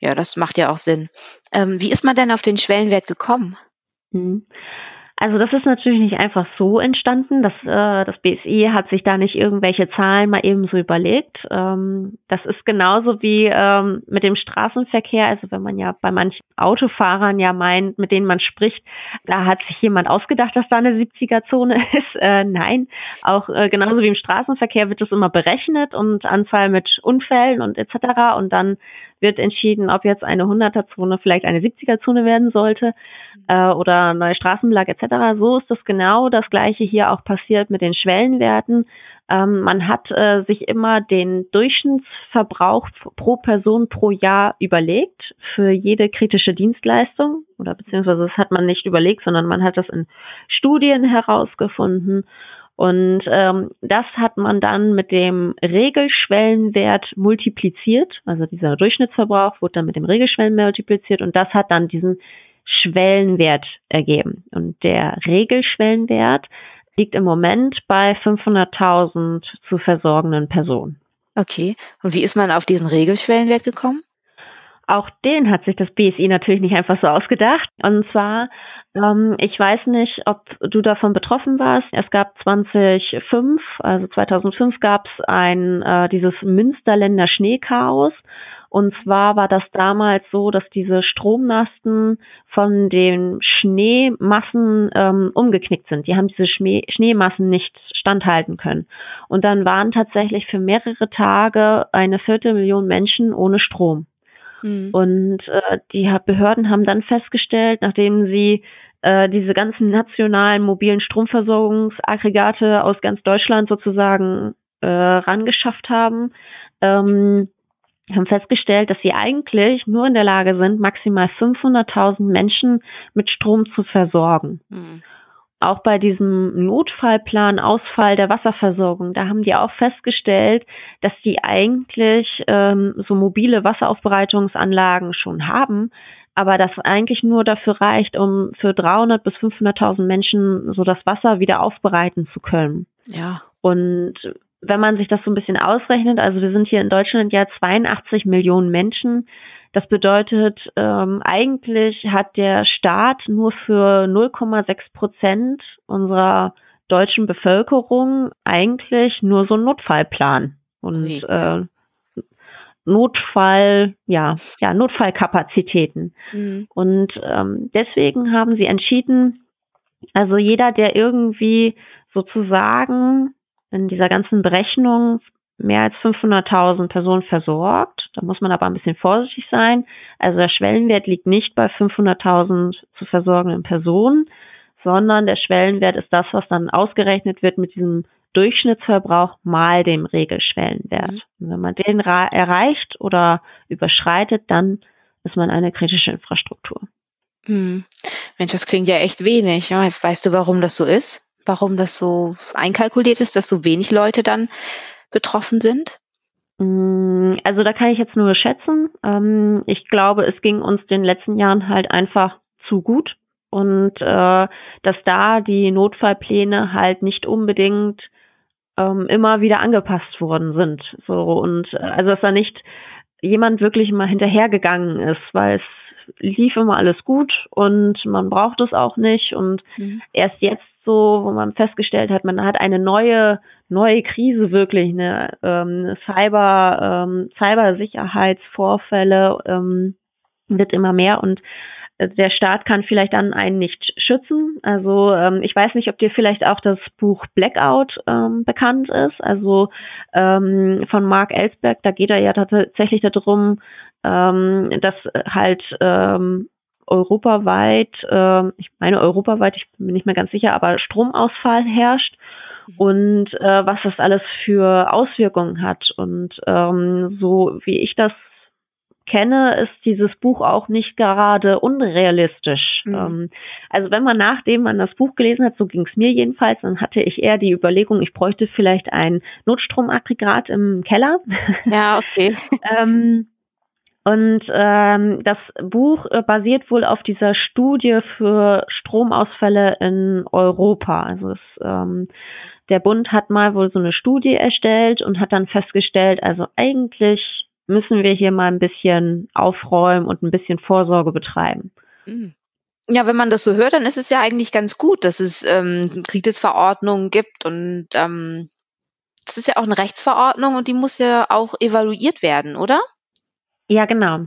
Ja, das macht ja auch Sinn. Ähm, wie ist man denn auf den Schwellenwert gekommen? Mhm. Also das ist natürlich nicht einfach so entstanden. Das, äh, das BSI hat sich da nicht irgendwelche Zahlen mal eben so überlegt. Ähm, das ist genauso wie ähm, mit dem Straßenverkehr. Also wenn man ja bei manchen Autofahrern ja meint, mit denen man spricht, da hat sich jemand ausgedacht, dass da eine 70er-Zone ist. Äh, nein, auch äh, genauso wie im Straßenverkehr wird das immer berechnet und Anzahl mit Unfällen und etc. Und dann wird entschieden, ob jetzt eine 100er-Zone vielleicht eine 70er-Zone werden sollte äh, oder neue Straßenbelag etc. So ist das genau das gleiche hier auch passiert mit den Schwellenwerten. Ähm, man hat äh, sich immer den Durchschnittsverbrauch pro Person pro Jahr überlegt für jede kritische Dienstleistung oder beziehungsweise das hat man nicht überlegt, sondern man hat das in Studien herausgefunden und ähm, das hat man dann mit dem Regelschwellenwert multipliziert. Also dieser Durchschnittsverbrauch wurde dann mit dem Regelschwellenwert multipliziert und das hat dann diesen Schwellenwert ergeben. Und der Regelschwellenwert liegt im Moment bei 500.000 zu versorgenden Personen. Okay. Und wie ist man auf diesen Regelschwellenwert gekommen? Auch den hat sich das BSI natürlich nicht einfach so ausgedacht. Und zwar, ähm, ich weiß nicht, ob du davon betroffen warst. Es gab 2005, also 2005 gab es ein äh, dieses Münsterländer Schneechaos. Und zwar war das damals so, dass diese Strommasten von den Schneemassen ähm, umgeknickt sind. Die haben diese Schnee Schneemassen nicht standhalten können. Und dann waren tatsächlich für mehrere Tage eine Viertelmillion Menschen ohne Strom. Mhm. Und äh, die Behörden haben dann festgestellt, nachdem sie äh, diese ganzen nationalen mobilen Stromversorgungsaggregate aus ganz Deutschland sozusagen äh, rangeschafft haben, ähm, haben festgestellt, dass sie eigentlich nur in der Lage sind, maximal 500.000 Menschen mit Strom zu versorgen. Mhm auch bei diesem Notfallplan Ausfall der Wasserversorgung, da haben die auch festgestellt, dass die eigentlich ähm, so mobile Wasseraufbereitungsanlagen schon haben, aber das eigentlich nur dafür reicht, um für 300 bis 500.000 Menschen so das Wasser wieder aufbereiten zu können. Ja. Und wenn man sich das so ein bisschen ausrechnet, also wir sind hier in Deutschland ja 82 Millionen Menschen, das bedeutet, ähm, eigentlich hat der Staat nur für 0,6 Prozent unserer deutschen Bevölkerung eigentlich nur so einen Notfallplan und okay. äh, Notfall, ja, ja, Notfallkapazitäten. Mhm. Und ähm, deswegen haben sie entschieden, also jeder, der irgendwie sozusagen in dieser ganzen Berechnung mehr als 500.000 Personen versorgt. Da muss man aber ein bisschen vorsichtig sein. Also der Schwellenwert liegt nicht bei 500.000 zu versorgenden Personen, sondern der Schwellenwert ist das, was dann ausgerechnet wird mit diesem Durchschnittsverbrauch mal dem Regelschwellenwert. Mhm. Und wenn man den erreicht oder überschreitet, dann ist man eine kritische Infrastruktur. Hm. Mensch, das klingt ja echt wenig. Weißt du, warum das so ist? Warum das so einkalkuliert ist, dass so wenig Leute dann betroffen sind? Mm, also da kann ich jetzt nur schätzen. Ähm, ich glaube, es ging uns den letzten Jahren halt einfach zu gut und äh, dass da die Notfallpläne halt nicht unbedingt ähm, immer wieder angepasst worden sind. So und äh, also dass da nicht jemand wirklich mal hinterhergegangen ist, weil es lief immer alles gut und man braucht es auch nicht und mhm. erst jetzt so, wo man festgestellt hat, man hat eine neue neue Krise wirklich, eine ähm, Cyber ähm, Cybersicherheitsvorfälle ähm, wird immer mehr und der Staat kann vielleicht dann einen nicht schützen. Also ähm, ich weiß nicht, ob dir vielleicht auch das Buch Blackout ähm, bekannt ist, also ähm, von Mark Ellsberg. Da geht er ja tatsächlich darum, ähm, dass halt ähm, europaweit, äh, ich meine europaweit, ich bin nicht mehr ganz sicher, aber Stromausfall herrscht mhm. und äh, was das alles für Auswirkungen hat. Und ähm, so wie ich das kenne, ist dieses Buch auch nicht gerade unrealistisch. Mhm. Ähm, also wenn man nachdem man das Buch gelesen hat, so ging es mir jedenfalls, dann hatte ich eher die Überlegung, ich bräuchte vielleicht ein Notstromaggregat im Keller. Ja, okay. ähm, und ähm, das Buch äh, basiert wohl auf dieser Studie für Stromausfälle in Europa. Also es, ähm, der Bund hat mal wohl so eine Studie erstellt und hat dann festgestellt, also eigentlich müssen wir hier mal ein bisschen aufräumen und ein bisschen Vorsorge betreiben. Mhm. Ja, wenn man das so hört, dann ist es ja eigentlich ganz gut, dass es ähm, Kritisverordnungen gibt und ähm, das ist ja auch eine Rechtsverordnung und die muss ja auch evaluiert werden, oder? Ja, genau.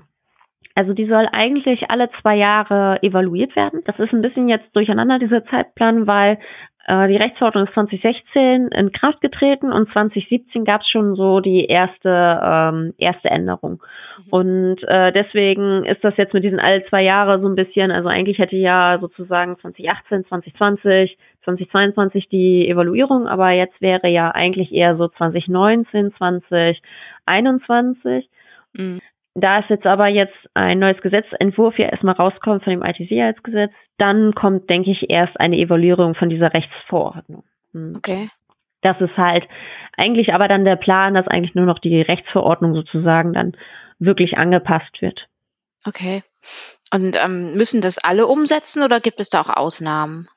Also die soll eigentlich alle zwei Jahre evaluiert werden. Das ist ein bisschen jetzt durcheinander, dieser Zeitplan, weil äh, die Rechtsverordnung ist 2016 in Kraft getreten und 2017 gab es schon so die erste, ähm, erste Änderung. Mhm. Und äh, deswegen ist das jetzt mit diesen alle zwei Jahre so ein bisschen, also eigentlich hätte ja sozusagen 2018, 2020, 2022 die Evaluierung, aber jetzt wäre ja eigentlich eher so 2019, 2021. Mhm. Da ist jetzt aber jetzt ein neues Gesetzentwurf ja erstmal rauskommt von dem IT-Sicherheitsgesetz, dann kommt, denke ich, erst eine Evaluierung von dieser Rechtsverordnung. Hm. Okay. Das ist halt eigentlich aber dann der Plan, dass eigentlich nur noch die Rechtsverordnung sozusagen dann wirklich angepasst wird. Okay. Und ähm, müssen das alle umsetzen oder gibt es da auch Ausnahmen?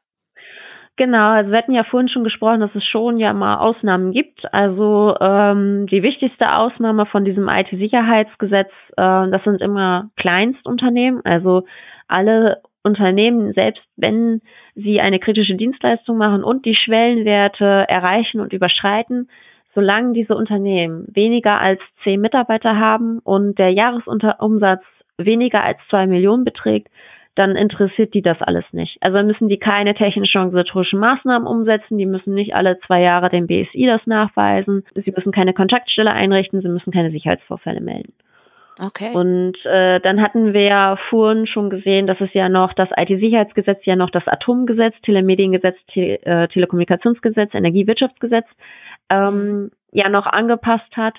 Genau, also wir hatten ja vorhin schon gesprochen, dass es schon ja mal Ausnahmen gibt. Also ähm, die wichtigste Ausnahme von diesem IT-Sicherheitsgesetz, äh, das sind immer Kleinstunternehmen, also alle Unternehmen, selbst wenn sie eine kritische Dienstleistung machen und die Schwellenwerte erreichen und überschreiten, solange diese Unternehmen weniger als zehn Mitarbeiter haben und der Jahresumsatz weniger als zwei Millionen beträgt, dann interessiert die das alles nicht. Also müssen die keine technischen organisatorischen Maßnahmen umsetzen, die müssen nicht alle zwei Jahre dem BSI das nachweisen, sie müssen keine Kontaktstelle einrichten, sie müssen keine Sicherheitsvorfälle melden. Okay. Und äh, dann hatten wir ja vorhin schon gesehen, dass es ja noch das IT-Sicherheitsgesetz, ja noch das Atomgesetz, Telemediengesetz, Te äh, Telekommunikationsgesetz, Energiewirtschaftsgesetz ähm, ja noch angepasst hat.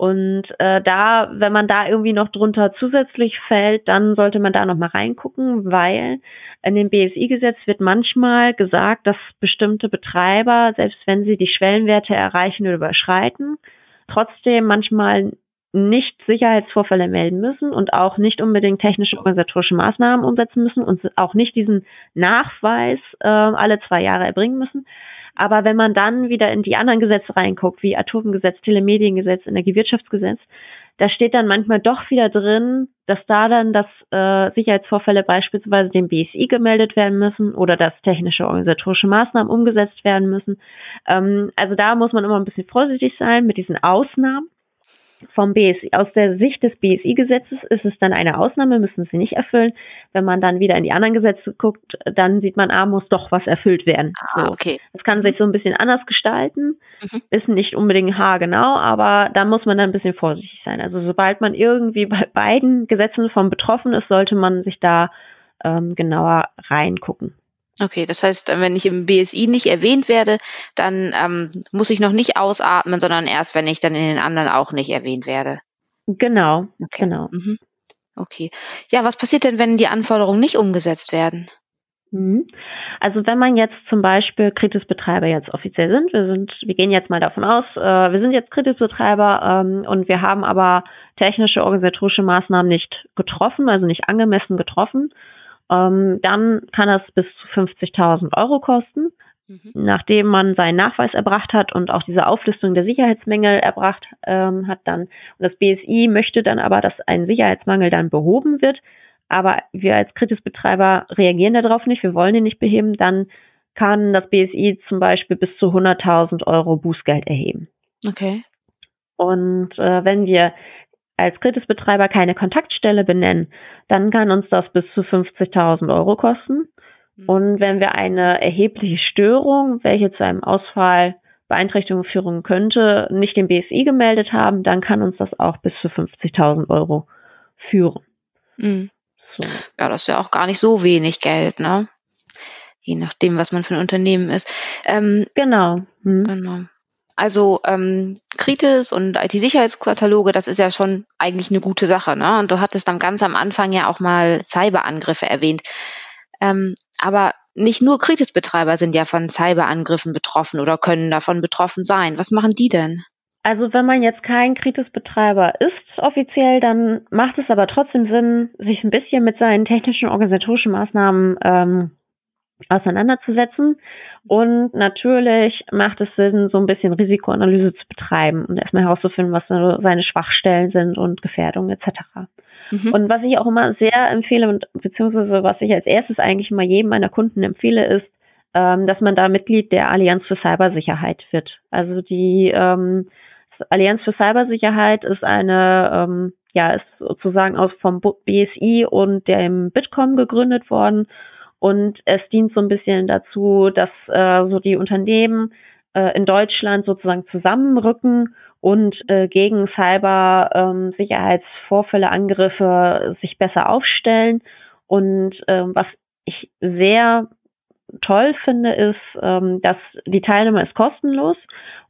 Und äh, da, wenn man da irgendwie noch drunter zusätzlich fällt, dann sollte man da noch mal reingucken, weil in dem BSI-Gesetz wird manchmal gesagt, dass bestimmte Betreiber, selbst wenn sie die Schwellenwerte erreichen oder überschreiten, trotzdem manchmal nicht Sicherheitsvorfälle melden müssen und auch nicht unbedingt technische organisatorische Maßnahmen umsetzen müssen und auch nicht diesen Nachweis äh, alle zwei Jahre erbringen müssen. Aber wenn man dann wieder in die anderen Gesetze reinguckt, wie Atomgesetz, Telemediengesetz, Energiewirtschaftsgesetz, da steht dann manchmal doch wieder drin, dass da dann das äh, Sicherheitsvorfälle beispielsweise dem BSI gemeldet werden müssen oder dass technische organisatorische Maßnahmen umgesetzt werden müssen. Ähm, also da muss man immer ein bisschen vorsichtig sein mit diesen Ausnahmen vom BSI, aus der Sicht des BSI-Gesetzes ist es dann eine Ausnahme, müssen sie nicht erfüllen. Wenn man dann wieder in die anderen Gesetze guckt, dann sieht man, ah, muss doch was erfüllt werden. Ah, okay. Das kann mhm. sich so ein bisschen anders gestalten, mhm. ist nicht unbedingt haargenau, aber da muss man dann ein bisschen vorsichtig sein. Also sobald man irgendwie bei beiden Gesetzen von betroffen ist, sollte man sich da ähm, genauer reingucken. Okay, das heißt, wenn ich im BSI nicht erwähnt werde, dann ähm, muss ich noch nicht ausatmen, sondern erst, wenn ich dann in den anderen auch nicht erwähnt werde. Genau, okay. genau. Mhm. Okay. Ja, was passiert denn, wenn die Anforderungen nicht umgesetzt werden? Mhm. Also wenn man jetzt zum Beispiel Kritisbetreiber jetzt offiziell sind, wir sind, wir gehen jetzt mal davon aus, äh, wir sind jetzt Kritisbetreiber ähm, und wir haben aber technische organisatorische Maßnahmen nicht getroffen, also nicht angemessen getroffen, ähm, dann kann das bis zu 50.000 Euro kosten. Mhm. Nachdem man seinen Nachweis erbracht hat und auch diese Auflistung der Sicherheitsmängel erbracht ähm, hat, dann und das BSI möchte dann aber, dass ein Sicherheitsmangel dann behoben wird, aber wir als Kritisbetreiber reagieren darauf nicht, wir wollen ihn nicht beheben, dann kann das BSI zum Beispiel bis zu 100.000 Euro Bußgeld erheben. Okay. Und äh, wenn wir als Kritisbetreiber keine Kontaktstelle benennen, dann kann uns das bis zu 50.000 Euro kosten. Mhm. Und wenn wir eine erhebliche Störung, welche zu einem Ausfall Beeinträchtigung führen könnte, nicht dem BSI gemeldet haben, dann kann uns das auch bis zu 50.000 Euro führen. Mhm. So. Ja, das ist ja auch gar nicht so wenig Geld, ne? Je nachdem, was man für ein Unternehmen ist. Ähm, genau. Mhm. Genau. Also ähm, Kritis und IT-Sicherheitskataloge, das ist ja schon eigentlich eine gute Sache. Ne? Und du hattest dann ganz am Anfang ja auch mal Cyberangriffe erwähnt. Ähm, aber nicht nur Kritis-Betreiber sind ja von Cyberangriffen betroffen oder können davon betroffen sein. Was machen die denn? Also wenn man jetzt kein Kritis-Betreiber ist offiziell, dann macht es aber trotzdem Sinn, sich ein bisschen mit seinen technischen organisatorischen Maßnahmen ähm, auseinanderzusetzen. Und natürlich macht es Sinn, so ein bisschen Risikoanalyse zu betreiben und erstmal herauszufinden, was seine Schwachstellen sind und Gefährdungen etc. Mhm. Und was ich auch immer sehr empfehle und beziehungsweise was ich als erstes eigentlich immer jedem meiner Kunden empfehle, ist, ähm, dass man da Mitglied der Allianz für Cybersicherheit wird. Also die ähm, Allianz für Cybersicherheit ist eine, ähm, ja, ist sozusagen aus vom BSI und dem Bitkom gegründet worden und es dient so ein bisschen dazu, dass äh, so die Unternehmen äh, in Deutschland sozusagen zusammenrücken und äh, gegen Cyber-Sicherheitsvorfälle, ähm, Angriffe sich besser aufstellen. Und äh, was ich sehr toll finde, ist, ähm, dass die Teilnahme ist kostenlos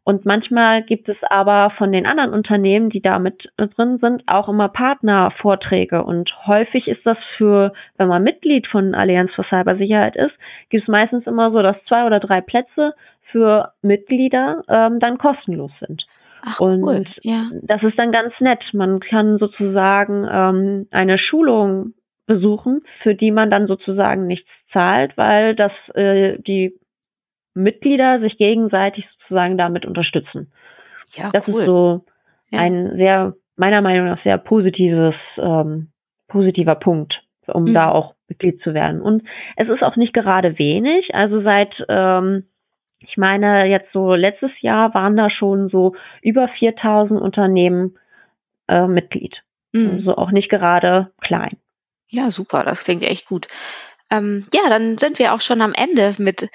und manchmal gibt es aber von den anderen Unternehmen, die da mit drin sind, auch immer Partnervorträge. Und häufig ist das für, wenn man Mitglied von Allianz für Cybersicherheit ist, gibt es meistens immer so, dass zwei oder drei Plätze für Mitglieder ähm, dann kostenlos sind. Ach, und cool. ja. das ist dann ganz nett. Man kann sozusagen ähm, eine Schulung besuchen, für die man dann sozusagen nichts zahlt, weil das äh, die Mitglieder sich gegenseitig sozusagen damit unterstützen. Ja, das cool. ist so ja. ein sehr, meiner Meinung nach, sehr positives, ähm, positiver Punkt, um mhm. da auch Mitglied zu werden. Und es ist auch nicht gerade wenig. Also seit, ähm, ich meine, jetzt so letztes Jahr waren da schon so über 4000 Unternehmen äh, Mitglied. Mhm. Also auch nicht gerade klein. Ja, super, das klingt echt gut. Ähm, ja, dann sind wir auch schon am Ende mit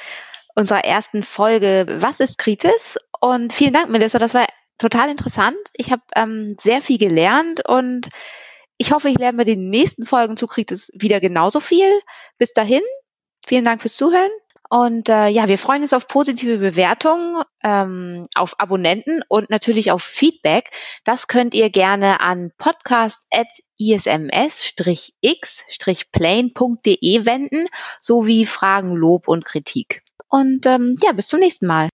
unserer ersten Folge Was ist Kritis? Und vielen Dank, Melissa, das war total interessant. Ich habe ähm, sehr viel gelernt und ich hoffe, ich lerne bei den nächsten Folgen zu Kritis wieder genauso viel. Bis dahin, vielen Dank fürs Zuhören. Und äh, ja, wir freuen uns auf positive Bewertungen, ähm, auf Abonnenten und natürlich auf Feedback. Das könnt ihr gerne an podcast.isms-x-plane.de wenden, sowie Fragen, Lob und Kritik. Und ähm, ja, bis zum nächsten Mal.